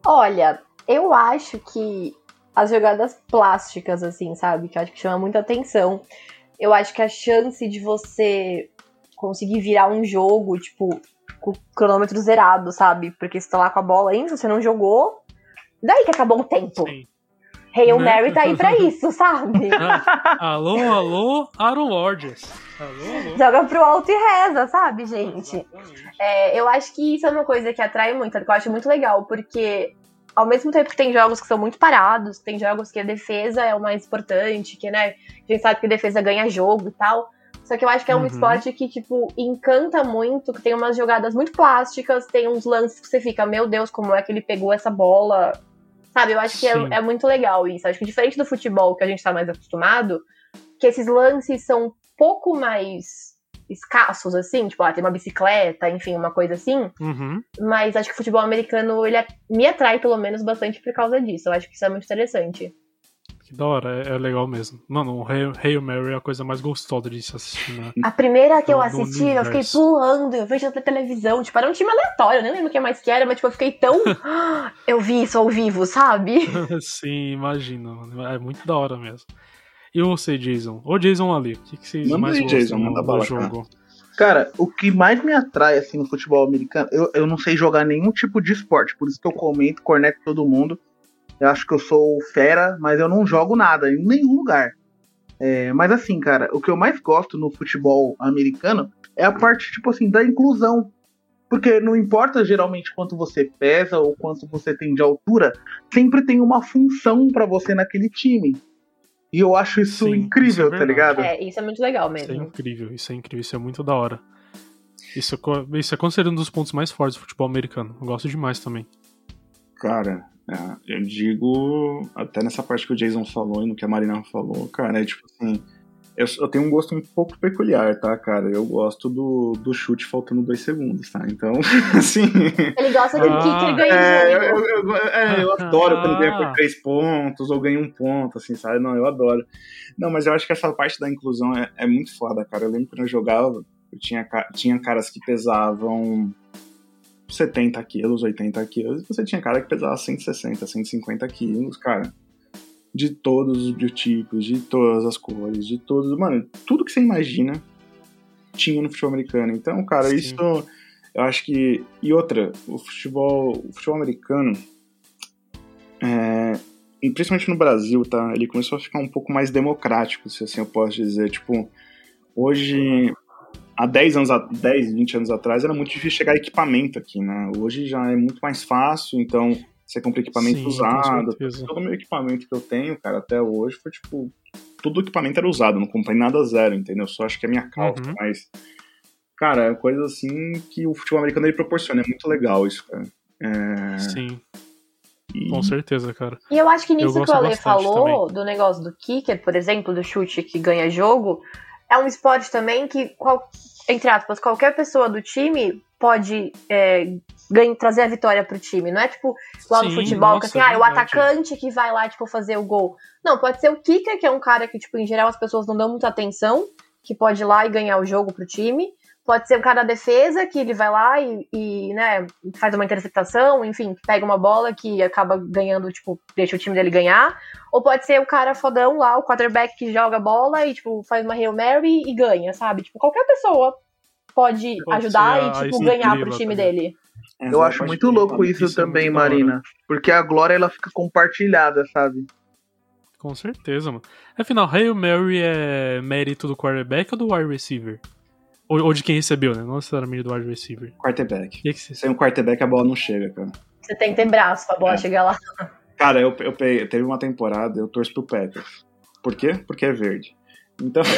Olha, eu acho que as jogadas plásticas, assim, sabe? Que eu acho que chama muita atenção. Eu acho que a chance de você conseguir virar um jogo, tipo, com o cronômetro zerado, sabe? Porque você tá lá com a bola ainda, você não jogou. Daí que acabou o tempo. Sim. Hail né? Mary tá aí pra isso, sabe? alô, alô, Aaron Rodgers. Joga pro alto e reza, sabe, gente? É, eu acho que isso é uma coisa que atrai muito, que eu acho muito legal, porque ao mesmo tempo que tem jogos que são muito parados, tem jogos que a defesa é o mais importante, que, né, a gente sabe que a defesa ganha jogo e tal. Só que eu acho que é um uhum. esporte que, tipo, encanta muito, que tem umas jogadas muito plásticas, tem uns lances que você fica, meu Deus, como é que ele pegou essa bola? Sabe, eu acho que é, é, muito legal isso. Acho que diferente do futebol que a gente tá mais acostumado, que esses lances são pouco mais escassos, assim, tipo, ah, tem uma bicicleta, enfim, uma coisa assim. Uhum. Mas acho que o futebol americano, ele me atrai, pelo menos, bastante por causa disso. Eu acho que isso é muito interessante. Da hora, é, é legal mesmo. Mano, o Hail Mary é a coisa mais gostosa de se assistir, né? A primeira que eu assisti, eu fiquei pulando, eu vejo na televisão, tipo, era um time aleatório, eu nem lembro quem mais que era, mas tipo, eu fiquei tão... eu vi isso ao vivo, sabe? Sim, imagino. É muito da hora mesmo. E você, Jason? Ô, Jason ali, o que, que vocês manda mais aí, gostam Jason, manda bala, jogo? Cara, o que mais me atrai, assim, no futebol americano, eu, eu não sei jogar nenhum tipo de esporte, por isso que eu comento, corneto todo mundo. Eu acho que eu sou fera, mas eu não jogo nada, em nenhum lugar. É, mas assim, cara, o que eu mais gosto no futebol americano é a parte, tipo assim, da inclusão. Porque não importa geralmente quanto você pesa ou quanto você tem de altura, sempre tem uma função para você naquele time. E eu acho isso Sim, incrível, isso é tá ligado? É, isso é muito legal mesmo. Isso é incrível, isso é incrível, isso é muito da hora. Isso, é isso é considerado um dos pontos mais fortes do futebol americano. Eu gosto demais também. Cara, é, eu digo, até nessa parte que o Jason falou e no que a Marina falou, cara, é tipo assim. Eu, eu, tenho um gosto um pouco peculiar, tá, cara? Eu gosto do, do chute faltando dois segundos, tá? Então, assim. Ele gosta do ah, kicker ganha é, eu, eu, eu, é, eu adoro quando ganha por três pontos ou ganha um ponto, assim, sabe? Não, eu adoro. Não, mas eu acho que essa parte da inclusão é, é muito foda, cara. Eu lembro quando eu jogava, eu tinha, tinha caras que pesavam 70 quilos, 80 quilos, e você tinha cara que pesava 160, 150 quilos, cara de todos os biotipos, de todas as cores, de todos. Mano, tudo que você imagina tinha no futebol americano. Então, cara, Sim. isso eu acho que. E outra, o futebol, o futebol americano, é, principalmente no Brasil, tá? Ele começou a ficar um pouco mais democrático, se assim eu posso dizer. Tipo, hoje há 10 anos, 10, 20 anos atrás era muito difícil chegar equipamento aqui, né? Hoje já é muito mais fácil, então você compra equipamento Sim, usado. Todo o meu equipamento que eu tenho, cara, até hoje foi tipo. Todo o equipamento era usado, não comprei nada zero, entendeu? Só acho que é minha calça, uhum. mas. Cara, é coisa assim que o futebol americano ele proporciona. É muito legal isso, cara. É... Sim. E... Com certeza, cara. E eu acho que nisso que o Ale falou, também. do negócio do kicker, por exemplo, do chute que ganha jogo, é um esporte também que, qual, entre aspas, qualquer pessoa do time pode é, ganha, trazer a vitória pro time. Não é tipo Sim, no futebol, nossa, que assim, ah, é o atacante que vai lá, tipo, fazer o gol. Não, pode ser o kicker, que é um cara que, tipo, em geral as pessoas não dão muita atenção, que pode ir lá e ganhar o jogo pro time. Pode ser o cara da defesa, que ele vai lá e, e né, faz uma interceptação, enfim, pega uma bola que acaba ganhando, tipo, deixa o time dele ganhar. Ou pode ser o cara fodão lá, o quarterback que joga a bola e, tipo, faz uma Hail Mary e ganha, sabe? Tipo, qualquer pessoa pode, pode ajudar e, tipo, ganhar pro time também. dele. Eu acho muito louco isso, isso também, Marina. Porque a glória, ela fica compartilhada, sabe? Com certeza, mano. Afinal, Hail Mary é mérito do quarterback ou do wide receiver? Ou, ou, de quem recebeu, né? Não necessariamente do wide receiver. Quarterback. Que que você... Sem um quarterback a bola não chega, cara. Você tem que ter braço pra bola é. chegar lá. Cara, eu, eu, eu teve uma temporada, eu torço pro Packers. Por quê? Porque é verde. Então.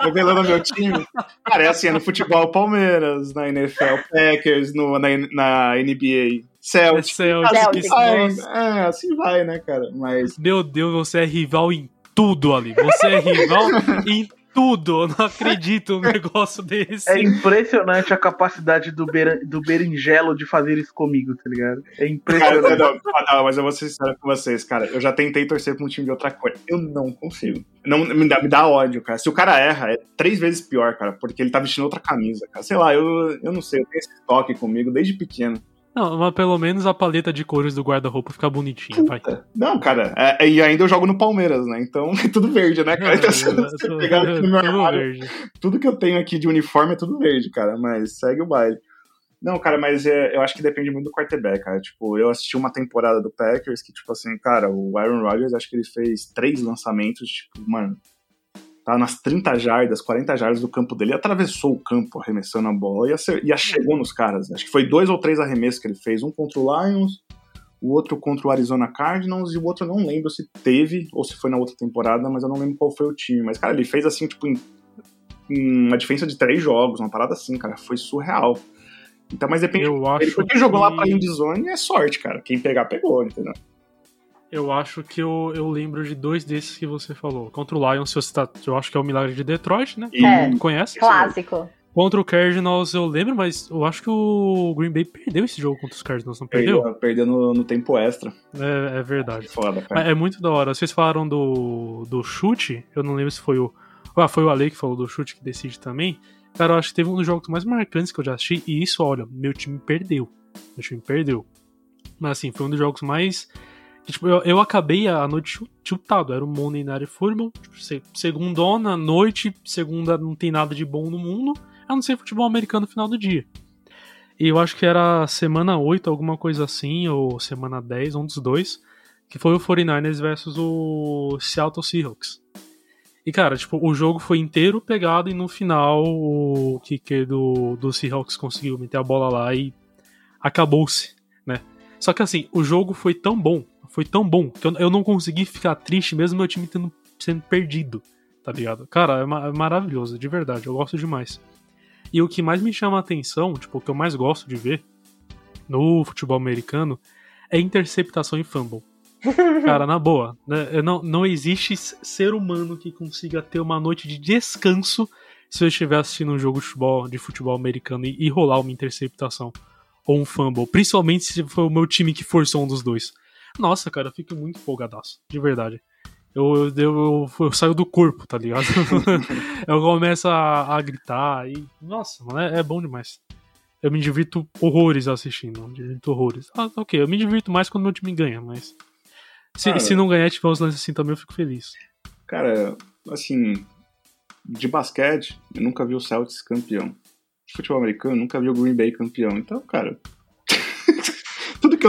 Revelando meu time. Cara, é assim, é no futebol Palmeiras, na NFL Packers, no, na, na NBA Celtics. É Celtics. Celtics. É, assim vai, né, cara? Mas. Meu Deus, você é rival em tudo ali. Você é rival em tudo. Eu não acredito num negócio desse. É impressionante a capacidade do, ber, do berinjelo de fazer isso comigo, tá ligado? É impressionante. Cara, não, não, mas eu vou ser sincero com vocês, cara. Eu já tentei torcer pra um time de outra cor. Eu não consigo. Não, me, dá, me dá ódio, cara. Se o cara erra, é três vezes pior, cara, porque ele tá vestindo outra camisa, cara. Sei lá, eu, eu não sei, eu tenho esse toque comigo desde pequeno. Não, mas pelo menos a paleta de cores do guarda-roupa fica bonitinha, vai. Não, cara, é, e ainda eu jogo no Palmeiras, né? Então é tudo verde, né, cara? Então, se você pegar aqui no meu armário, tudo que eu tenho aqui de uniforme é tudo verde, cara, mas segue o baile. Não, cara, mas é, eu acho que depende muito do quarterback, cara. Tipo, eu assisti uma temporada do Packers que, tipo assim, cara, o Aaron Rodgers, acho que ele fez três lançamentos, tipo, mano, tá nas 30 jardas, 40 jardas do campo dele, atravessou o campo arremessando a bola e, e chegou nos caras. Acho que foi dois ou três arremessos que ele fez, um contra o Lions, o outro contra o Arizona Cardinals e o outro eu não lembro se teve ou se foi na outra temporada, mas eu não lembro qual foi o time. Mas, cara, ele fez assim, tipo, em, em uma diferença de três jogos, uma parada assim, cara, foi surreal. Então, mas depende. Eu acho ele, porque que... jogou lá pra Zone é sorte, cara. Quem pegar, pegou, entendeu? Eu acho que eu, eu lembro de dois desses que você falou. Contra o Lions, você tá, eu acho que é o Milagre de Detroit, né? É, conhece? Clássico. Contra o Cardinals eu lembro, mas eu acho que o Green Bay perdeu esse jogo contra os Cardinals, não perdeu? Perdeu, perdeu no, no, tempo extra. É, é verdade. Foda, cara. É, é, muito da hora. Vocês falaram do, do chute, eu não lembro se foi o. Ah, foi o Ale que falou do chute que decide também. Cara, eu acho que teve um dos jogos mais marcantes que eu já assisti, e isso, olha, meu time perdeu. Meu time perdeu. Mas assim, foi um dos jogos mais tipo, eu, eu acabei a noite chutado. Era o Monday Night Football. Tipo, segundona, noite, segunda não tem nada de bom no mundo. A não ser futebol americano no final do dia. E eu acho que era semana 8, alguma coisa assim, ou semana 10, um dos dois. Que foi o 49ers versus o Seattle Seahawks. E, cara, tipo, o jogo foi inteiro pegado e no final o kicker do, do Seahawks conseguiu meter a bola lá e acabou-se, né? Só que assim, o jogo foi tão bom foi tão bom que eu, eu não consegui ficar triste mesmo meu time tendo, sendo perdido, tá ligado? Cara, é, ma é maravilhoso, de verdade, eu gosto demais. E o que mais me chama a atenção, tipo, o que eu mais gosto de ver no futebol americano é interceptação e fumble. Cara, na boa, né? não, não existe ser humano que consiga ter uma noite de descanso se eu estiver assistindo um jogo de futebol, de futebol americano e, e rolar uma interceptação ou um fumble. Principalmente se for o meu time que forçou um dos dois. Nossa, cara, eu fico muito empolgadaço, de verdade. Eu, eu, eu, eu saio do corpo, tá ligado? eu começo a, a, gritar e. Nossa, mano, é, é, bom demais. Eu me divirto horrores assistindo, me divirto horrores. Ah, ok, eu me divirto mais quando meu time ganha, mas. Se, cara, se não ganhar, tiver uns lances assim também, eu fico feliz. Cara, assim. De basquete, eu nunca vi o Celtics campeão. De futebol americano, eu nunca vi o Green Bay campeão. Então, cara,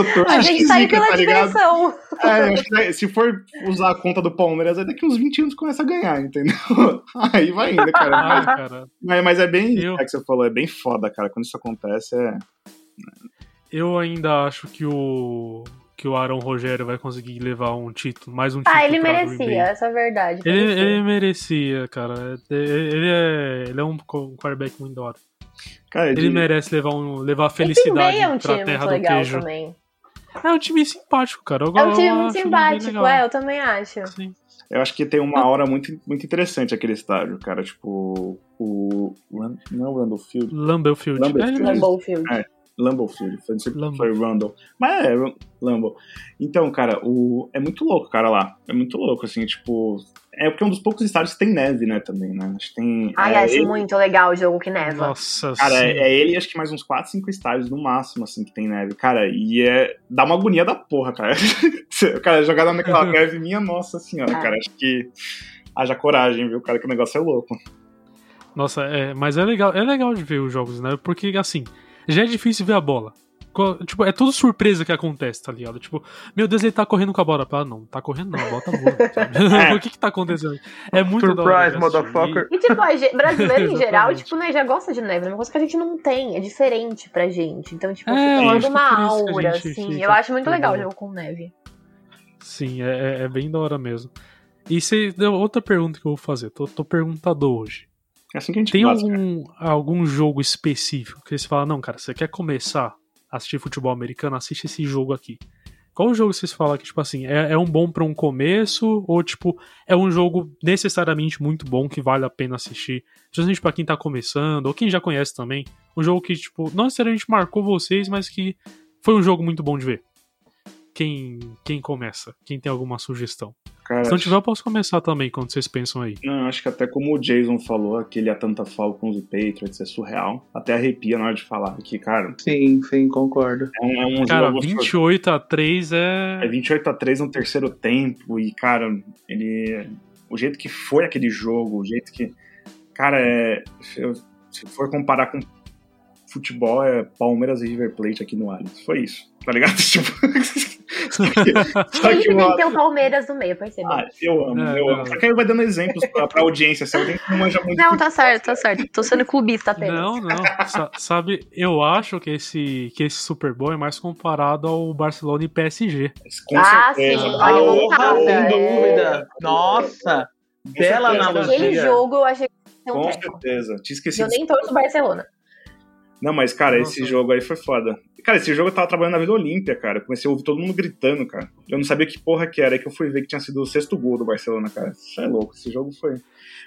que eu torço. A gente tá pela tá diversão. É, se for usar a conta do Palmeiras, aí daqui uns 20 anos começa a ganhar, entendeu? Aí vai indo, cara. Ah, cara. Mas, mas, é bem. Eu... É que você falou, é bem foda, cara. Quando isso acontece, é. Eu ainda acho que o que o Aaron Rogério vai conseguir levar um título, mais um título. Ah, ele merecia, essa é a verdade. Ele, ele merecia, cara. Ele é, ele é um quarterback muito da hora. Cara, ele de... merece levar, um, levar felicidade é um pra terra do queijo. Também. É um time simpático, cara. Eu, é um time muito simpático, é, eu também acho. Sim. Eu acho que tem uma hora muito, muito interessante aquele estádio, cara. Tipo, o. Não é o Randall Field? Lambeau Field. Lambeau Field. Lambeau Field. É. Lambeau Field, foi, foi Randall. Mas é, Lambeau. Então, cara, o, é muito louco, cara, lá. É muito louco, assim, tipo. É porque é um dos poucos estádios que tem neve, né, também, né? Acho que tem. Ai, é, acho ele... muito legal o jogo que neva. Nossa Cara, é, é, ele e acho que mais uns 4, 5 estádios no máximo, assim, que tem neve. Cara, e é. dá uma agonia da porra, cara. cara, jogar naquela neve, minha nossa senhora, é. cara. Acho que haja coragem, viu, cara, que o negócio é louco. Nossa, é, mas é legal, é legal de ver os jogos, né? Porque, assim, já é difícil ver a bola. Tipo, é tudo surpresa que acontece, tá ligado? Tipo, meu Deus, ele tá correndo com a bola. Ah, não, tá correndo não, a bola tá morta. o que que tá acontecendo? É muito Surprise, motherfucker. E tipo, a brasileiro em geral, tipo, né, já gosta de neve. É uma coisa que a gente não tem, é diferente pra gente. Então, tipo, é, fica toda uma aura, assim. Eu acho muito legal o jogo com neve. Sim, é, é, é bem da hora mesmo. E se, outra pergunta que eu vou fazer, tô, tô perguntado hoje. É assim que a gente Tem algum, algum jogo específico que você fala, não, cara, você quer começar a assistir futebol americano, assiste esse jogo aqui. Qual jogo vocês falam que, tipo assim, é, é um bom para um começo ou, tipo, é um jogo necessariamente muito bom que vale a pena assistir? Principalmente pra quem tá começando ou quem já conhece também. Um jogo que, tipo, não necessariamente marcou vocês, mas que foi um jogo muito bom de ver. Quem, quem começa? Quem tem alguma sugestão? Cara, Se não tiver, eu posso começar também, quando vocês pensam aí. Não, acho que até como o Jason falou, aquele Atlanta Falcons e Patriots é surreal. Até arrepia na hora de falar aqui, cara. Sim, sim, concordo. É um, é um cara, jogo 28 a 3 é... É 28 a 3 no terceiro tempo e, cara, ele... O jeito que foi aquele jogo, o jeito que... Cara, é... Se for comparar com futebol, é Palmeiras e River Plate aqui no Allianz. Foi isso, tá ligado? Tipo... Só que, só que uma... tem o Palmeiras no meio, percebe? Ah, eu amo, é, eu amo. Só que aí vai dando exemplos pra, pra audiência, se alguém não manja muito. Não, tá certo, tá certo. Tô sendo clubista apenas. Não, não. sabe, eu acho que esse, que esse Super Bowl é mais comparado ao Barcelona e PSG. Com ah, certeza. sim. Olha, Porra, sem é. dúvida. Nossa, bela analogia. Aquele jogo eu achei que Com certeza. Tinha esquecido. Eu nem torço o Barcelona. Não, mas, cara, Nossa. esse jogo aí foi foda. Cara, esse jogo eu tava trabalhando na Vida Olímpia, cara. Comecei a ouvir todo mundo gritando, cara. Eu não sabia que porra que era. Aí que eu fui ver que tinha sido o sexto gol do Barcelona, cara. Isso é louco. Esse jogo foi.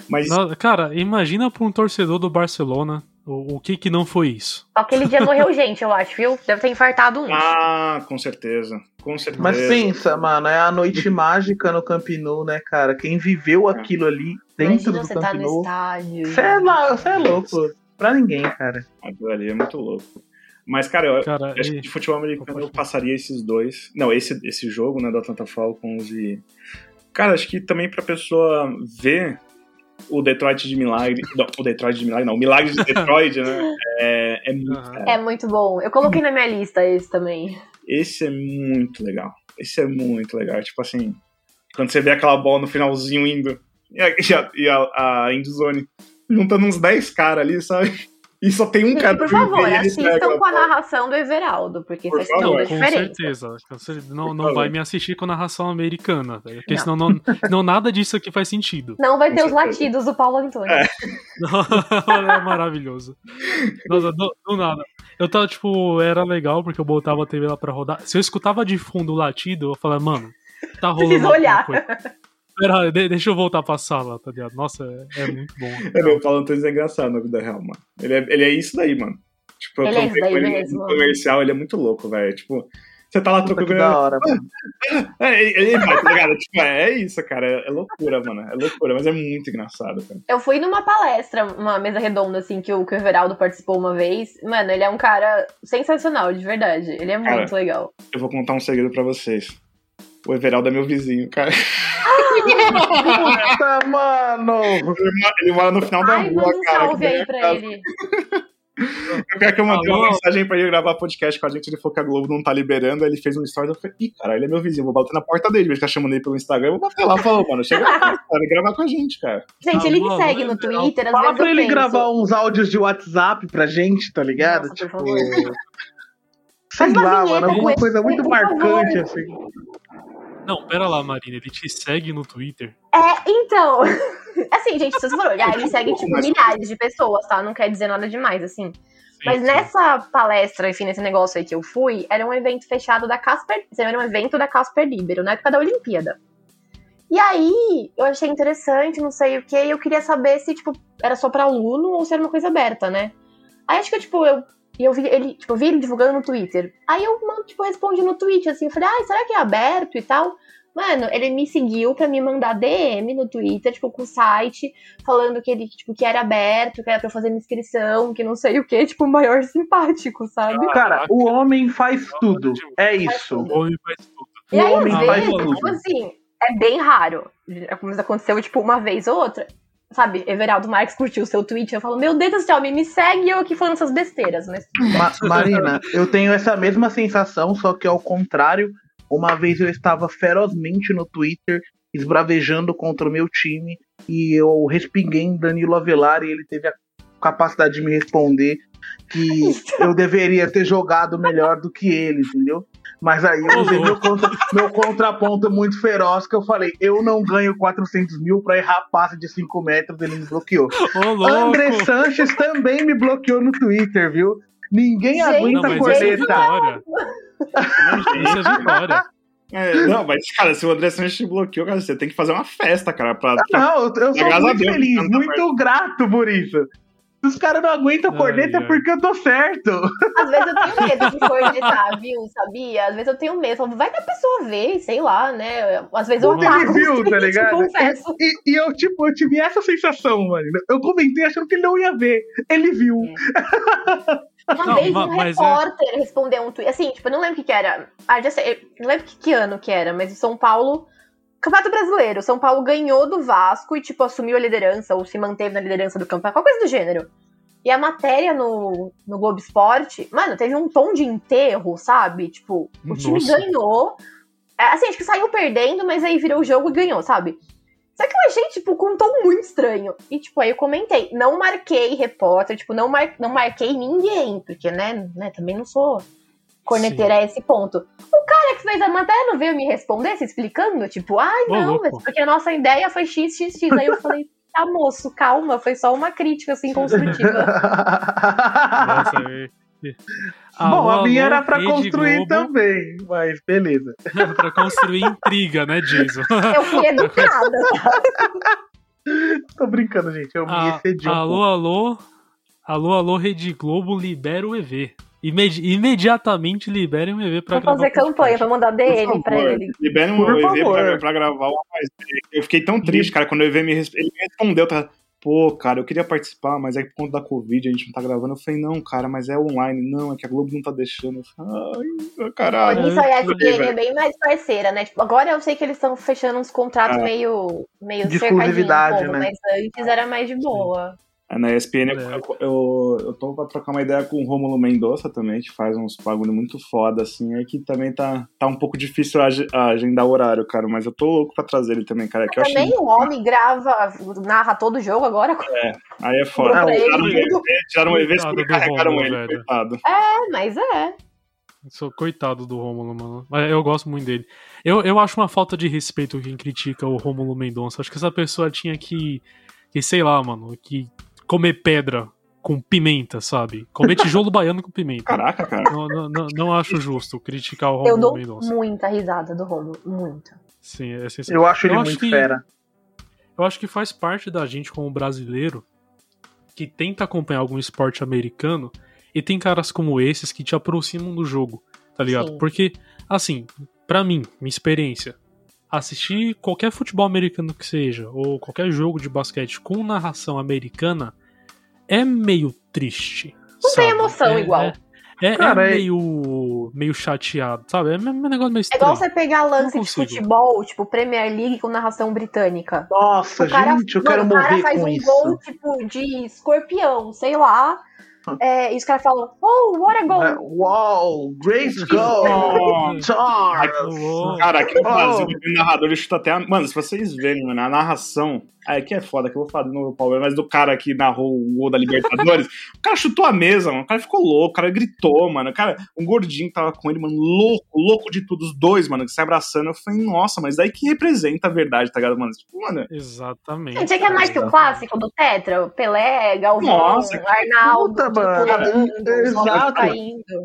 Mas. Não, cara, imagina pra um torcedor do Barcelona o, o que que não foi isso. Aquele dia morreu gente, eu acho, viu? Deve ter infartado um. Ah, com certeza. Com certeza. Mas pensa, mano, é a noite mágica no Camp Nou, né, cara? Quem viveu é. aquilo ali dentro Imagina do Camp tá Nou. Você é, é louco pra ninguém, cara. Aquilo ali é muito louco. Mas, cara, eu cara, acho e... que de futebol americano eu passaria esses dois. Não, esse, esse jogo, né, do Atlanta Falcons e. Cara, acho que também pra pessoa ver o Detroit de Milagre. Não, o Detroit de Milagre, não. O Milagre de Detroit, né? É, é, muito, é muito bom. Eu coloquei na minha lista esse também. Esse é muito legal. Esse é muito legal. Tipo assim, quando você vê aquela bola no finalzinho indo. E a, e a, e a, a endzone juntando uns 10 caras ali, sabe? E só tem um cara. Por favor, assistam com a narração do Everaldo, porque Por faz toda a diferença. Com certeza. Não, não vai me assistir com a narração americana, porque não. senão não, não nada disso aqui faz sentido. Não vai ter os latidos do Paulo Antônio. É, é maravilhoso. Nossa, do, do, nada. Eu tava, tipo, era legal porque eu botava a TV lá pra rodar. Se eu escutava de fundo o latido, eu falava, mano, tá rolando. Preciso olhar. Coisa. Pera, deixa eu voltar pra sala, tá ligado? Nossa, é, é muito bom. É, meu, o Paulo Antunes é engraçado na vida real, mano. Ele é, ele é isso daí, mano. Tipo, ele eu é daí ele mesmo. no comercial, ele é muito louco, velho. Tipo, você tá lá trocando. Da hora, mano. É, é, é, tá ligado? Tipo, é, isso, cara. É, é, loucura, mano. É loucura, mas é muito engraçado, cara. Eu fui numa palestra, uma mesa redonda, assim, que o, que o Everaldo participou uma vez. Mano, ele é um cara sensacional, de verdade. Ele é cara, muito legal. Eu vou contar um segredo pra vocês. O Everaldo é meu vizinho, cara. Puta, mano! Ele, mora no final da Ai, rua, um cara. salve aí pra ele. O cara que eu mandei uma mensagem pra ele gravar podcast com a gente, ele falou que a Globo não tá liberando, aí ele fez um story, eu falei, ih, cara, ele é meu vizinho, vou bater na porta dele, ele tá chamando ele pelo Instagram, eu vou bater lá, falou, mano, chega lá, cara, gravar com a gente, cara. Gente, ele me segue no Twitter, às Fala pra ele penso. gravar uns áudios de WhatsApp pra gente, tá ligado? Nossa, tipo... Sei lá, mano, alguma coisa muito marcante, assim. Não, pera lá, Marina, ele te segue no Twitter? É, então. Assim, gente, se você for olhar, ele segue, tipo, milhares de pessoas, tá? Não quer dizer nada demais, assim. Sim, Mas sim. nessa palestra, enfim, nesse negócio aí que eu fui, era um evento fechado da Casper. Era um evento da Casper Libero, na época da Olimpíada. E aí, eu achei interessante, não sei o que, e eu queria saber se, tipo, era só pra aluno ou se era uma coisa aberta, né? Aí acho que, tipo, eu e eu vi ele, tipo, eu vi ele divulgando no Twitter. Aí eu, tipo, respondi no Twitter, assim, eu falei, ah, será que é aberto e tal? Mano, ele me seguiu pra me mandar DM no Twitter, tipo, com o site, falando que ele, tipo, que era aberto, que era pra fazer minha inscrição, que não sei o que, tipo, o maior simpático, sabe? Cara, o homem faz tudo. É isso. O homem faz tudo. E aí, às vezes, tipo assim, é bem raro. Mas aconteceu, tipo, uma vez ou outra sabe, Everaldo Marques curtiu o seu tweet, eu falo, meu Deus do céu, me, me segue eu aqui falando essas besteiras, mas... Ma Marina, eu tenho essa mesma sensação, só que ao contrário, uma vez eu estava ferozmente no Twitter, esbravejando contra o meu time, e eu respinguei em Danilo Avelar e ele teve a capacidade de me responder que eu deveria ter jogado melhor do que ele, entendeu? Mas aí eu usei meu, contra, meu contraponto muito feroz, que eu falei, eu não ganho 400 mil pra errar passe de 5 metros, ele me bloqueou. Ô, André Sanches também me bloqueou no Twitter, viu? Ninguém Gente, aguenta não, corneta. Isso é vitória. É, não, mas, cara, se o André Sanches te bloqueou, cara, você tem que fazer uma festa, cara. Pra, pra não, eu, eu sou muito feliz, muito grato por isso. Se os caras não aguentam corneta é porque eu tô certo. Às vezes eu tenho medo de cornetar, viu? Sabia? Às vezes eu tenho medo. Vai que a pessoa vê, sei lá, né? Às vezes eu. Ele viu, tá ligado? Confesso. E, e, eu, tipo, eu tive essa sensação, mano. Eu comentei achando que ele não ia ver. Ele viu. É. Uma não, vez um é repórter é... respondeu um tweet. Assim, tipo, eu não lembro o que, que era. Ah, já sei. Não lembro que, que ano que era, mas em São Paulo Campeonato Brasileiro, São Paulo ganhou do Vasco e, tipo, assumiu a liderança ou se manteve na liderança do campeonato, qualquer coisa do gênero. E a matéria no, no Globo Esporte, mano, teve um tom de enterro, sabe? Tipo, o time Nossa. ganhou. É, assim, acho que saiu perdendo, mas aí virou o jogo e ganhou, sabe? Só que eu achei, tipo, com um tom muito estranho. E, tipo, aí eu comentei. Não marquei repórter, tipo, não, mar, não marquei ninguém, porque, né, né, também não sou corneteira a esse ponto. O cara que fez a matéria não veio me responder, se explicando, tipo, ai, não, mas porque a nossa ideia foi x, x, x. Aí eu falei, tá, moço, calma, foi só uma crítica, assim, construtiva. nossa, Bom, a minha era pra construir Globo. também, mas beleza. pra construir intriga, né, Jason? Eu fui educada. Tô brincando, gente. Eu me excedi um Alô, pouco. alô. Alô, alô, Rede Globo, libera o EV. Imedi imediatamente liberem o EV pra, pra fazer campanha, pra mandar DM pra ele. Liberem o EV pra, pra, gravar uma mais. Eu fiquei tão triste, cara, quando o EV me, ele me respondeu, tá? Pô, cara, eu queria participar, mas é por conta da Covid, a gente não tá gravando. Eu falei, não, cara, mas é online. Não, é que a Globo não tá deixando. Eu falei, ai, caralho. Isso a ESPN é bem mais parceira, né? Tipo, agora eu sei que eles estão fechando uns contratos é. meio, meio de exclusividade, né? mas antes era mais de boa. Sim. Na ESPN é. eu, eu, eu tô pra trocar uma ideia com o Romulo Mendonça também, que faz uns bagulho muito foda, assim, é que também tá, tá um pouco difícil agendar o horário, cara, mas eu tô louco pra trazer ele também, cara. Que também o homem grava, narra todo o jogo agora. É, aí é foda. Tiraram, um EV, tiraram um EV e carregaram ele, velho. coitado. É, mas é. Sou coitado do Rômulo, mano. Mas eu gosto muito dele. Eu, eu acho uma falta de respeito quem critica o Rômulo Mendonça. Acho que essa pessoa tinha que, que sei lá, mano, que comer pedra com pimenta, sabe? Comer tijolo baiano com pimenta. Caraca, cara. Não, não, não, não acho justo criticar o Romulo Eu dou Mendonça. muita risada do Romulo, muita. Sim, é Eu acho ele eu muito acho que, fera. Eu acho que faz parte da gente como brasileiro que tenta acompanhar algum esporte americano e tem caras como esses que te aproximam do jogo, tá ligado? Sim. Porque, assim, para mim, minha experiência, assistir qualquer futebol americano que seja, ou qualquer jogo de basquete com narração americana, é meio triste. Não sabe? tem emoção é, igual. É, é, Cara, é meio, meio chateado, sabe? É um negócio meio estranho. É igual você pegar lance de futebol, tipo Premier League com narração britânica. Nossa, cara, gente, eu quero morrer com isso. O cara faz um gol, tipo, de escorpião, sei lá. É, e os caras falam, oh, what a goal! Uau, great goal! Charles! Cara, aqui no Brasil, o narrador ele chuta até a... Mano, se vocês verem, mano, a narração. Aí que é foda, que eu vou falar de novo, Paulo, mas do cara que narrou o gol da Libertadores, o cara chutou a mesa, mano. O cara ficou louco, o cara gritou, mano. O cara, um gordinho tava com ele, mano, louco, louco de tudo, os dois, mano, que se abraçando. Eu falei, nossa, mas daí que representa a verdade, tá ligado, mano? Tipo, mano. Exatamente. Gente, é que é mais que o clássico do Tetra, o Pelé, Galvão, nossa, Arnaldo. Puta, mano. Cara, Exato.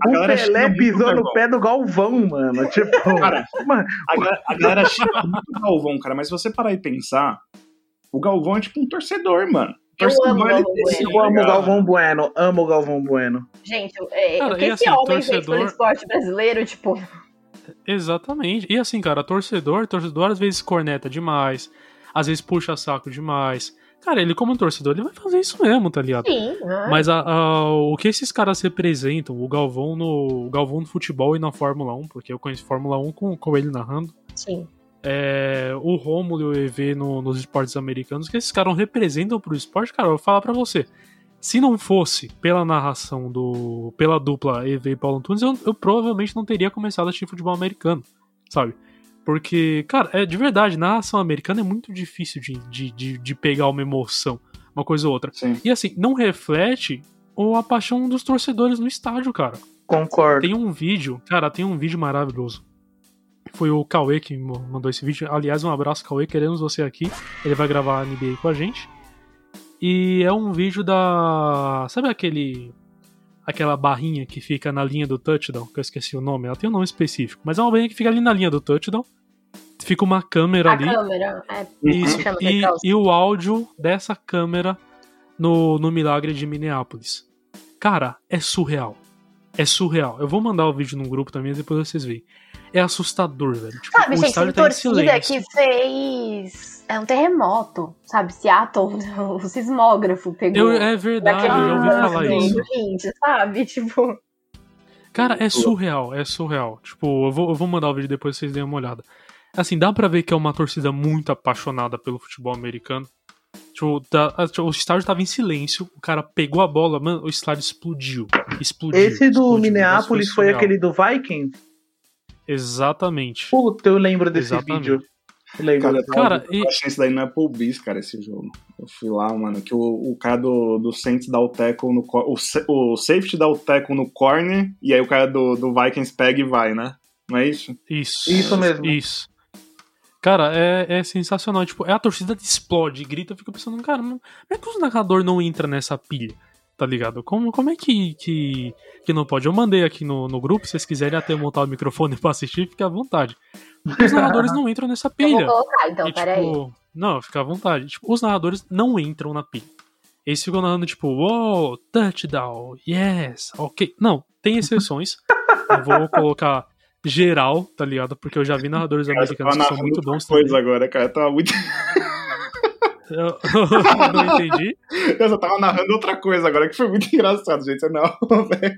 O Pelé pisou no pé do Galvão, mano. Tipo, cara, mano. A, a galera xinga muito o Galvão, cara, mas se você parar e pensar, o Galvão é tipo um torcedor, mano. Eu amo, o Galvão eu amo o Galvão Bueno, amo o Galvão Bueno. Gente, é, cara, o que esse assim, homem torcedor... fez pelo esporte brasileiro, tipo. Exatamente. E assim, cara, torcedor, torcedor às vezes corneta demais, às vezes puxa saco demais. Cara, ele como torcedor, ele vai fazer isso mesmo, tá ligado? Sim. Mas a, a, o que esses caras representam, o Galvão no o Galvão no futebol e na Fórmula 1, porque eu conheço Fórmula 1 com, com ele narrando. Sim. É, o Romulo e o EV no, nos esportes americanos, que esses caras representam pro esporte, cara, eu vou falar pra você. Se não fosse pela narração do. pela dupla EV e Paulo Antunes, eu, eu provavelmente não teria começado a assistir futebol americano, sabe? Porque, cara, é de verdade, na ação americana é muito difícil de, de, de, de pegar uma emoção, uma coisa ou outra. Sim. E assim, não reflete a paixão dos torcedores no estádio, cara. Concordo. Tem um vídeo, cara, tem um vídeo maravilhoso. Foi o Cauê que mandou esse vídeo. Aliás, um abraço, Cauê, queremos você aqui. Ele vai gravar a NBA com a gente. E é um vídeo da. Sabe aquele aquela barrinha que fica na linha do touchdown, que eu esqueci o nome, ela tem um nome específico, mas é uma barrinha que fica ali na linha do touchdown. Fica uma câmera a ali. Câmera, é, Isso, e, e, o áudio dessa câmera no, no Milagre de Minneapolis. Cara, é surreal. É surreal. Eu vou mandar o vídeo no grupo também, depois vocês veem. É assustador, velho. Tipo, Sabe, o gente, tem tá torcida que fez é um terremoto, sabe? Seattle, o sismógrafo pegou. Eu, é verdade, eu já ouvi falar isso. Gente, sabe? Tipo. Cara, é surreal, é surreal. Tipo, eu vou, eu vou mandar o vídeo depois vocês deem uma olhada. Assim, dá pra ver que é uma torcida muito apaixonada pelo futebol americano. Tipo, tá, tipo, o estádio tava em silêncio, o cara pegou a bola, mano, o estádio explodiu. Explodiu. Esse do explodiu, Minneapolis foi, foi aquele do Vikings? Exatamente. Puta, eu lembro desse Exatamente. vídeo. Cara, cara eu achei isso daí no Applebee's, cara, esse jogo. Eu fui lá, mano, que o, o cara do, do Saints dá o tackle no o, o safety dá o tackle no corner e aí o cara do, do Vikings pega e vai, né? Não é isso? Isso. Isso mesmo. Isso. Cara, é, é sensacional. Tipo, é a torcida explode, grita, eu fico pensando, cara, como é que o narrador não entra nessa pilha? Tá ligado? Como, como é que, que, que não pode? Eu mandei aqui no, no grupo, se vocês quiserem até montar o microfone pra assistir, fique à vontade. Os narradores não entram nessa pilha. Eu vou colocar, então, e, peraí. Tipo, não, fica à vontade. Tipo, os narradores não entram na pilha. Eles ficam narrando, tipo, wow, touchdown, yes, ok. Não, tem exceções. eu vou colocar geral, tá ligado? Porque eu já vi narradores americanos que são muito bons também. agora, cara, tava muito. Eu, não entendi. Eu só tava narrando outra coisa agora, que foi muito engraçado, gente. Não, velho.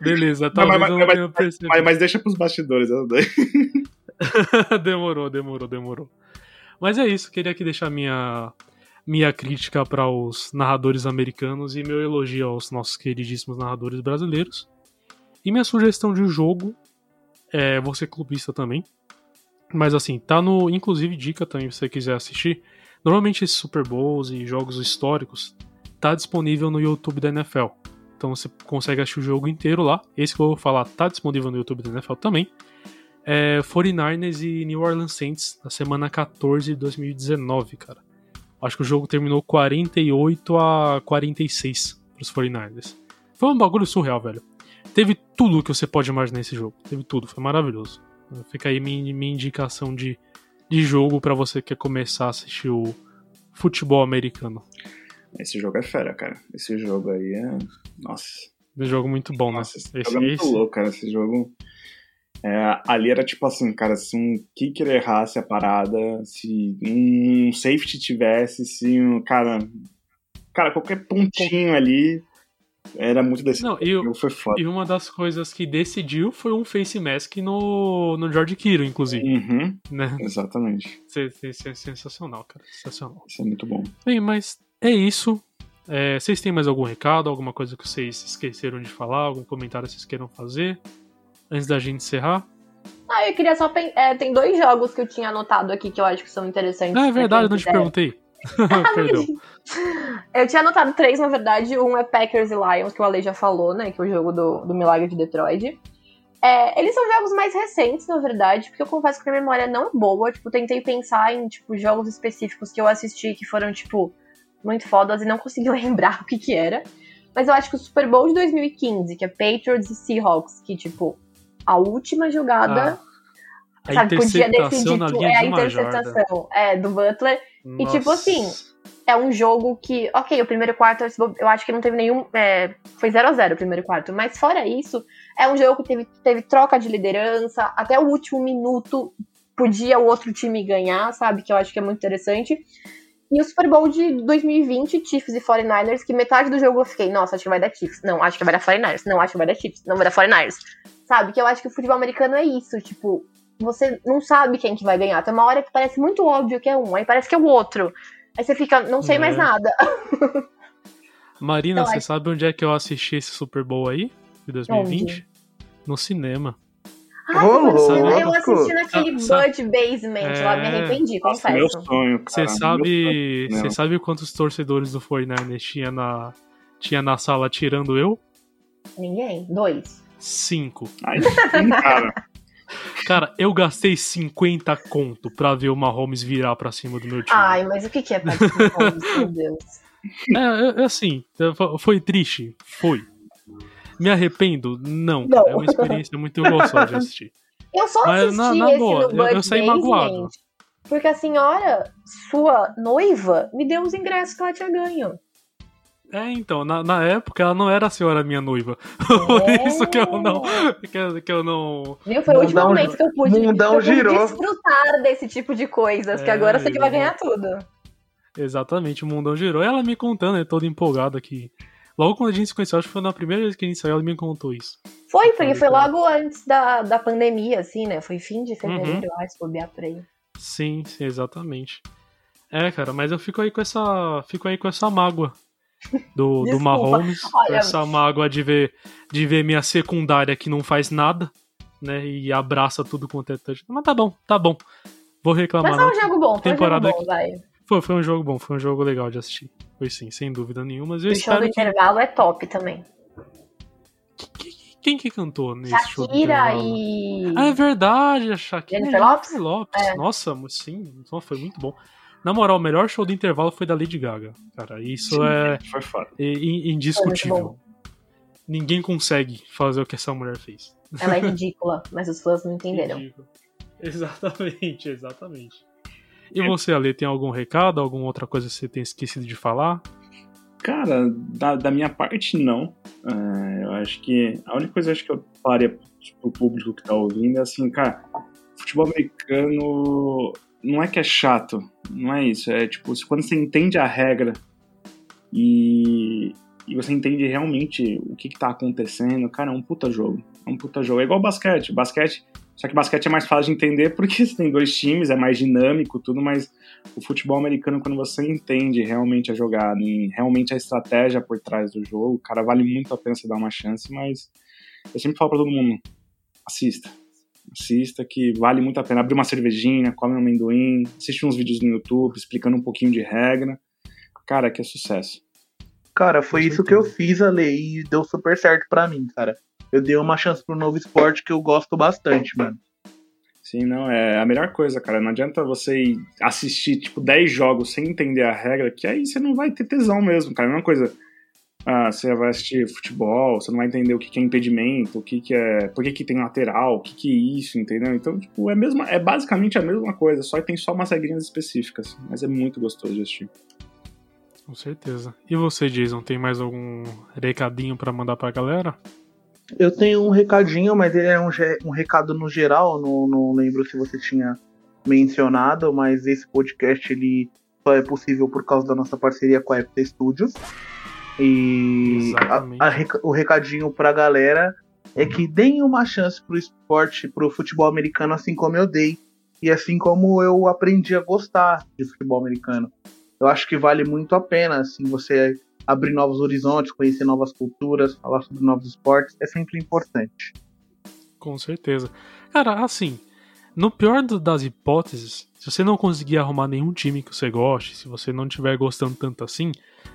Beleza, talvez mas, mas, eu mas, mas, mas deixa pros bastidores, demorou, demorou, demorou. Mas é isso, queria aqui deixar minha, minha crítica para os narradores americanos e meu elogio aos nossos queridíssimos narradores brasileiros. E minha sugestão de jogo é você clubista também. Mas assim, tá no. Inclusive, dica também, se você quiser assistir. Normalmente esses Super Bowls e jogos históricos tá disponível no YouTube da NFL. Então você consegue assistir o jogo inteiro lá. Esse que eu vou falar tá disponível no YouTube da NFL também. É 49ers e New Orleans Saints na semana 14 de 2019, cara. Acho que o jogo terminou 48 a 46 pros 49ers. Foi um bagulho surreal, velho. Teve tudo que você pode imaginar nesse jogo. Teve tudo, foi maravilhoso. Fica aí minha, minha indicação de, de jogo para você que quer começar a assistir o futebol americano. Esse jogo é fera, cara. Esse jogo aí é. Nossa. Esse jogo muito bom, né? Nossa, né? Esse, esse jogo é muito esse... louco, cara. Esse jogo. É, ali era tipo assim, cara, se um kicker errasse a parada, se um safety tivesse, se um. Cara. Cara, qualquer pontinho ali era muito decisivo. Não, e, foi foda. e uma das coisas que decidiu foi um face mask no, no George Kiro, inclusive. Uhum, né? Exatamente. Isso é, sensacional, cara. Sensacional. Isso é muito bom. Bem, mas é isso. É, vocês têm mais algum recado, alguma coisa que vocês esqueceram de falar, algum comentário que vocês queiram fazer? Antes da gente encerrar? Ah, eu queria só. É, tem dois jogos que eu tinha anotado aqui que eu acho que são interessantes. Ah, é verdade, eu não te perguntei. Perdão. Eu tinha anotado três, na verdade. Um é Packers e Lions, que o Ale já falou, né? Que é o jogo do, do Milagre de Detroit. É, eles são jogos mais recentes, na verdade, porque eu confesso que a memória não é boa. Tipo, tentei pensar em, tipo, jogos específicos que eu assisti que foram, tipo, muito fodas e não consegui lembrar o que que era. Mas eu acho que o Super Bowl de 2015, que é Patriots e Seahawks, que, tipo, a última jogada, ah, sabe, podia decidir tudo. É a interceptação é, do Butler. Nossa. E, tipo assim, é um jogo que, ok, o primeiro quarto eu acho que não teve nenhum. É, foi 0 a 0 o primeiro quarto. Mas fora isso, é um jogo que teve, teve troca de liderança. Até o último minuto podia o outro time ganhar, sabe? Que eu acho que é muito interessante. E o Super Bowl de 2020, Chiefs e 49ers, que metade do jogo eu fiquei, nossa, acho que vai dar Chiefs. Não, acho que vai dar 49ers. Não, acho que vai dar Chiefs. Não, vai dar 49ers. Sabe? Que eu acho que o futebol americano é isso. Tipo, você não sabe quem que vai ganhar. Tem uma hora que parece muito óbvio que é um, aí parece que é o outro. Aí você fica, não sei é. mais nada. Marina, então, você sabe onde é que eu assisti esse Super Bowl aí? De 2020? Onde? No cinema. Ah, oh, eu assisti naquele Bud Basement é... lá, me arrependi, confesso. Meu sonho, Você sabe, você sabe quantos torcedores do 49ers tinha na, tinha na sala tirando eu? Ninguém. Dois. Cinco. Ai, cara. Cara, eu gastei 50 conto pra ver o Mahomes virar pra cima do meu time. Ai, mas o que, que é Patrick Mahomes? meu Deus. É, é, assim, foi triste? Foi. Me arrependo? Não. não. É uma experiência muito gostosa de assistir. Eu só assisti na, na esse boa, no eu, eu saí magoado. Porque a senhora, sua noiva, me deu os ingressos que ela tinha ganho. É, então, na, na época ela não era a senhora minha noiva. Por é. isso que eu não. Que, que eu não. Viu? Foi o último momento que eu pude, mundão que eu pude desfrutar desse tipo de coisas, é, que agora você que vai ganhar tudo. Exatamente, o mundão girou. E ela me contando, é toda empolgada aqui. Logo quando a gente se conheceu, acho que foi na primeira vez que a gente saiu, ela me contou isso. Foi, porque foi logo antes da, da pandemia, assim, né? Foi fim de fevereiro, uhum. acho, bobear por aí. Sim, sim, exatamente. É, cara, mas eu fico aí com essa. Fico aí com essa mágoa do, do Mahomes. Olha, essa mágoa de ver, de ver minha secundária que não faz nada, né? E abraça tudo quanto é touch. Mas tá bom, tá bom. Vou reclamar. Mas foi um jogo bom, temporada foi um jogo bom. Foi, foi um jogo bom, foi um jogo legal de assistir. Foi sim, sem dúvida nenhuma. Eu o show do que... intervalo é top também. Quem que cantou nesse Shakira show? Shakira e. Ah, é verdade, a Shakira. Jennifer Lopes? Lopes. É. Nossa, sim, foi muito bom. Na moral, o melhor show do intervalo foi da Lady Gaga, cara. Isso Sim, é foi foda. indiscutível. Ninguém consegue fazer o que essa mulher fez. Ela é ridícula, mas os fãs não entenderam. Ridículo. Exatamente, exatamente. E você, Ale, tem algum recado, alguma outra coisa que você tem esquecido de falar? Cara, da, da minha parte, não. É, eu acho que a única coisa que eu falaria pro público que tá ouvindo é assim, cara, futebol americano não é que é chato, não é isso. É tipo, quando você entende a regra e, e você entende realmente o que, que tá acontecendo, cara, é um puta jogo. É um puta jogo. É igual basquete. Basquete. Só que basquete é mais fácil de entender porque você tem dois times, é mais dinâmico, tudo, mas o futebol americano, quando você entende realmente a jogada realmente a estratégia por trás do jogo, cara, vale muito a pena você dar uma chance, mas eu sempre falo pra todo mundo, assista assista, que vale muito a pena. Abrir uma cervejinha, come um amendoim, assiste uns vídeos no YouTube explicando um pouquinho de regra. Cara, que é sucesso. Cara, foi isso que eu fiz, Ale, e deu super certo para mim, cara. Eu dei uma chance pro novo esporte que eu gosto bastante, mano. Sim, não, é a melhor coisa, cara. Não adianta você assistir, tipo, 10 jogos sem entender a regra, que aí você não vai ter tesão mesmo, cara. É a mesma coisa ah, você vai assistir futebol, você não vai entender o que, é impedimento, o que, que é. Por que, que tem lateral, o que, que é isso, entendeu? Então, tipo, é, mesma, é basicamente a mesma coisa, só que tem só umas regrinhas específicas. Mas é muito gostoso de assistir. Com certeza. E você, Jason, tem mais algum recadinho para mandar pra galera? Eu tenho um recadinho, mas ele é um, um recado no geral, não, não lembro se você tinha mencionado, mas esse podcast ele só é possível por causa da nossa parceria com a FT Studios. E a, a, o recadinho pra galera é que deem uma chance pro esporte, pro futebol americano, assim como eu dei. E assim como eu aprendi a gostar de futebol americano. Eu acho que vale muito a pena, assim, você abrir novos horizontes, conhecer novas culturas, falar sobre novos esportes, é sempre importante. Com certeza. Cara, assim, no pior das hipóteses, se você não conseguir arrumar nenhum time que você goste, se você não estiver gostando tanto assim,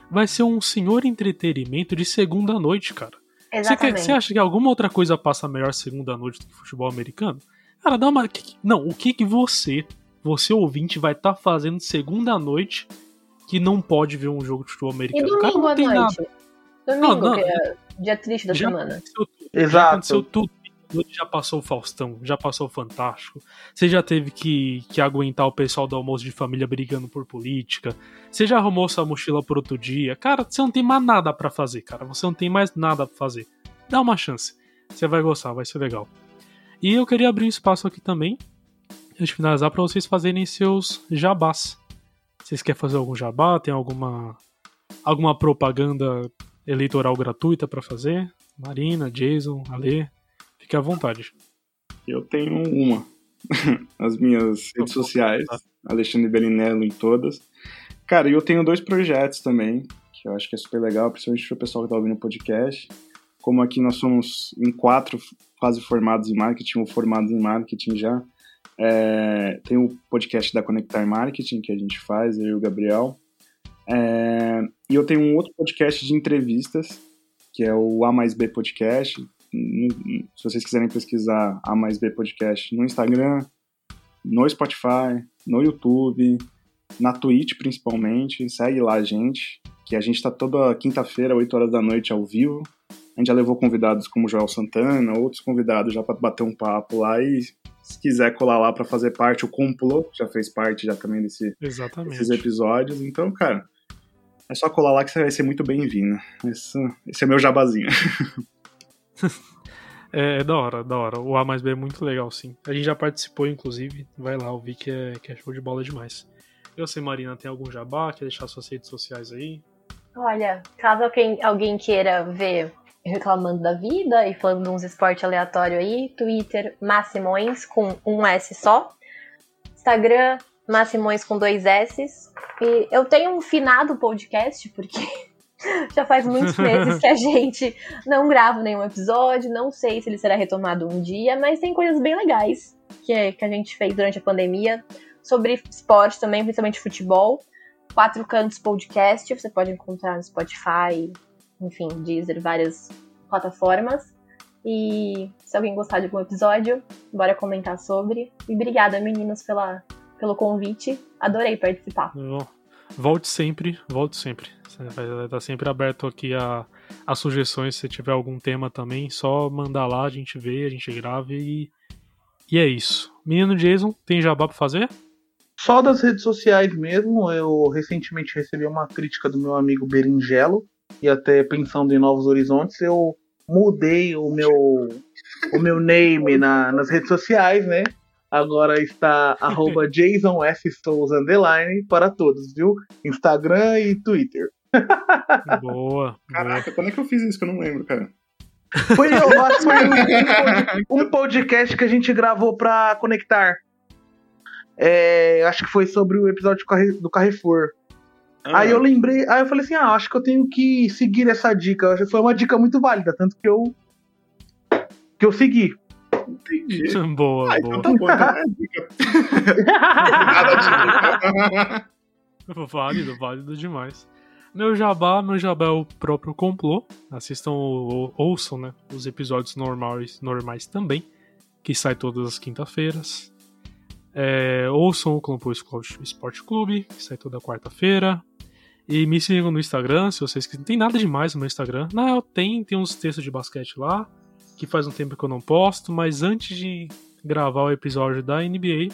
vai ser um senhor entretenimento de segunda noite, cara. Exatamente. Você, você acha que alguma outra coisa passa melhor segunda noite do que futebol americano? Cara, dá uma. Não, o que que você, você ouvinte, vai estar tá fazendo segunda noite que não pode ver um jogo de futebol americano? E domingo Cara, não tem noite? Nada. Domingo, não, não, que é dia triste da semana. Exato. Já aconteceu tudo já passou o Faustão, já passou o Fantástico. Você já teve que, que aguentar o pessoal do almoço de família brigando por política. Você já arrumou sua mochila por outro dia. Cara, você não tem mais nada para fazer, cara. Você não tem mais nada pra fazer. Dá uma chance. Você vai gostar, vai ser legal. E eu queria abrir um espaço aqui também, antes de finalizar, para vocês fazerem seus jabás. Vocês querem fazer algum jabá? Tem alguma alguma propaganda eleitoral gratuita para fazer? Marina, Jason, Ale, Fique à vontade. Eu tenho uma. As minhas redes sociais, Alexandre Belinello em todas. Cara, e eu tenho dois projetos também, que eu acho que é super legal, principalmente para o pessoal que está ouvindo o podcast. Como aqui nós somos em quatro quase formados em marketing, ou formados em marketing já. É, tem o podcast da Conectar Marketing, que a gente faz, eu e o Gabriel. É, e eu tenho um outro podcast de entrevistas, que é o A mais B Podcast, se vocês quiserem pesquisar A mais B Podcast no Instagram, no Spotify, no YouTube, na Twitch principalmente, segue lá a gente, que a gente está toda quinta-feira, 8 horas da noite, ao vivo. A gente já levou convidados como Joel Santana, outros convidados já para bater um papo lá e se quiser colar lá para fazer parte, o Complô já fez parte já também desse, desses episódios. Então, cara, é só colar lá que você vai ser muito bem-vindo. Esse, esse é meu jabazinho. é, é, da hora, da hora. O A mais B é muito legal, sim. A gente já participou, inclusive. Vai lá, ouvir que é, que é show de bola demais. E você, Marina, tem algum jabá? Quer deixar suas redes sociais aí? Olha, caso alguém, alguém queira ver reclamando da vida e falando de uns esportes aleatórios aí, Twitter, Massimões com um S só. Instagram, Massimões com dois S. E eu tenho um finado podcast, porque Já faz muitos meses que a gente não grava nenhum episódio. Não sei se ele será retomado um dia, mas tem coisas bem legais que, que a gente fez durante a pandemia sobre esporte também, principalmente futebol. Quatro Cantos Podcast, você pode encontrar no Spotify, enfim, Deezer, várias plataformas. E se alguém gostar de algum episódio, bora comentar sobre. E obrigada, meninos, pela, pelo convite. Adorei participar. Volte sempre, volte sempre. Vai estar sempre aberto aqui a, a sugestões. Se tiver algum tema também, só mandar lá, a gente vê, a gente grava e, e é isso. Menino Jason, tem jabá pra fazer? Só das redes sociais mesmo. Eu recentemente recebi uma crítica do meu amigo Berinjelo e até pensando em novos horizontes, eu mudei o meu o meu name na, nas redes sociais, né? Agora está arroba Jason F. Souza Underline para todos, viu? Instagram e Twitter. Boa. Caraca, boa. quando é que eu fiz isso que eu não lembro, cara? Foi, eu que foi um, podcast que a gente gravou pra conectar. É, acho que foi sobre o episódio do Carrefour. Ah. Aí eu lembrei, aí eu falei assim: ah, acho que eu tenho que seguir essa dica. Foi uma dica muito válida, tanto que eu. que eu segui. Entendi. Boa, ah, boa. Então tá bom, então é dica. válido, válido demais. Meu jabá, meu jabá é o próprio complô. Assistam ou, ouçam, né, os episódios normais, normais também, que sai todas as quinta-feiras. É, ouçam o Complô Esporte Clube, que sai toda quarta-feira. E me sigam no Instagram, se vocês quiserem. Não tem nada demais no meu Instagram. Não, tem, tem uns textos de basquete lá, que faz um tempo que eu não posto, mas antes de gravar o episódio da NBA,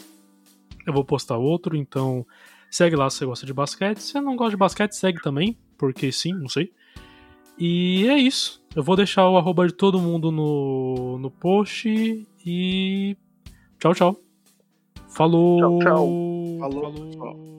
eu vou postar outro, então Segue lá se você gosta de basquete. Se você não gosta de basquete, segue também, porque sim, não sei. E é isso. Eu vou deixar o arroba de todo mundo no, no post e. Tchau, tchau. Falou! Tchau, tchau. Falou. Falou.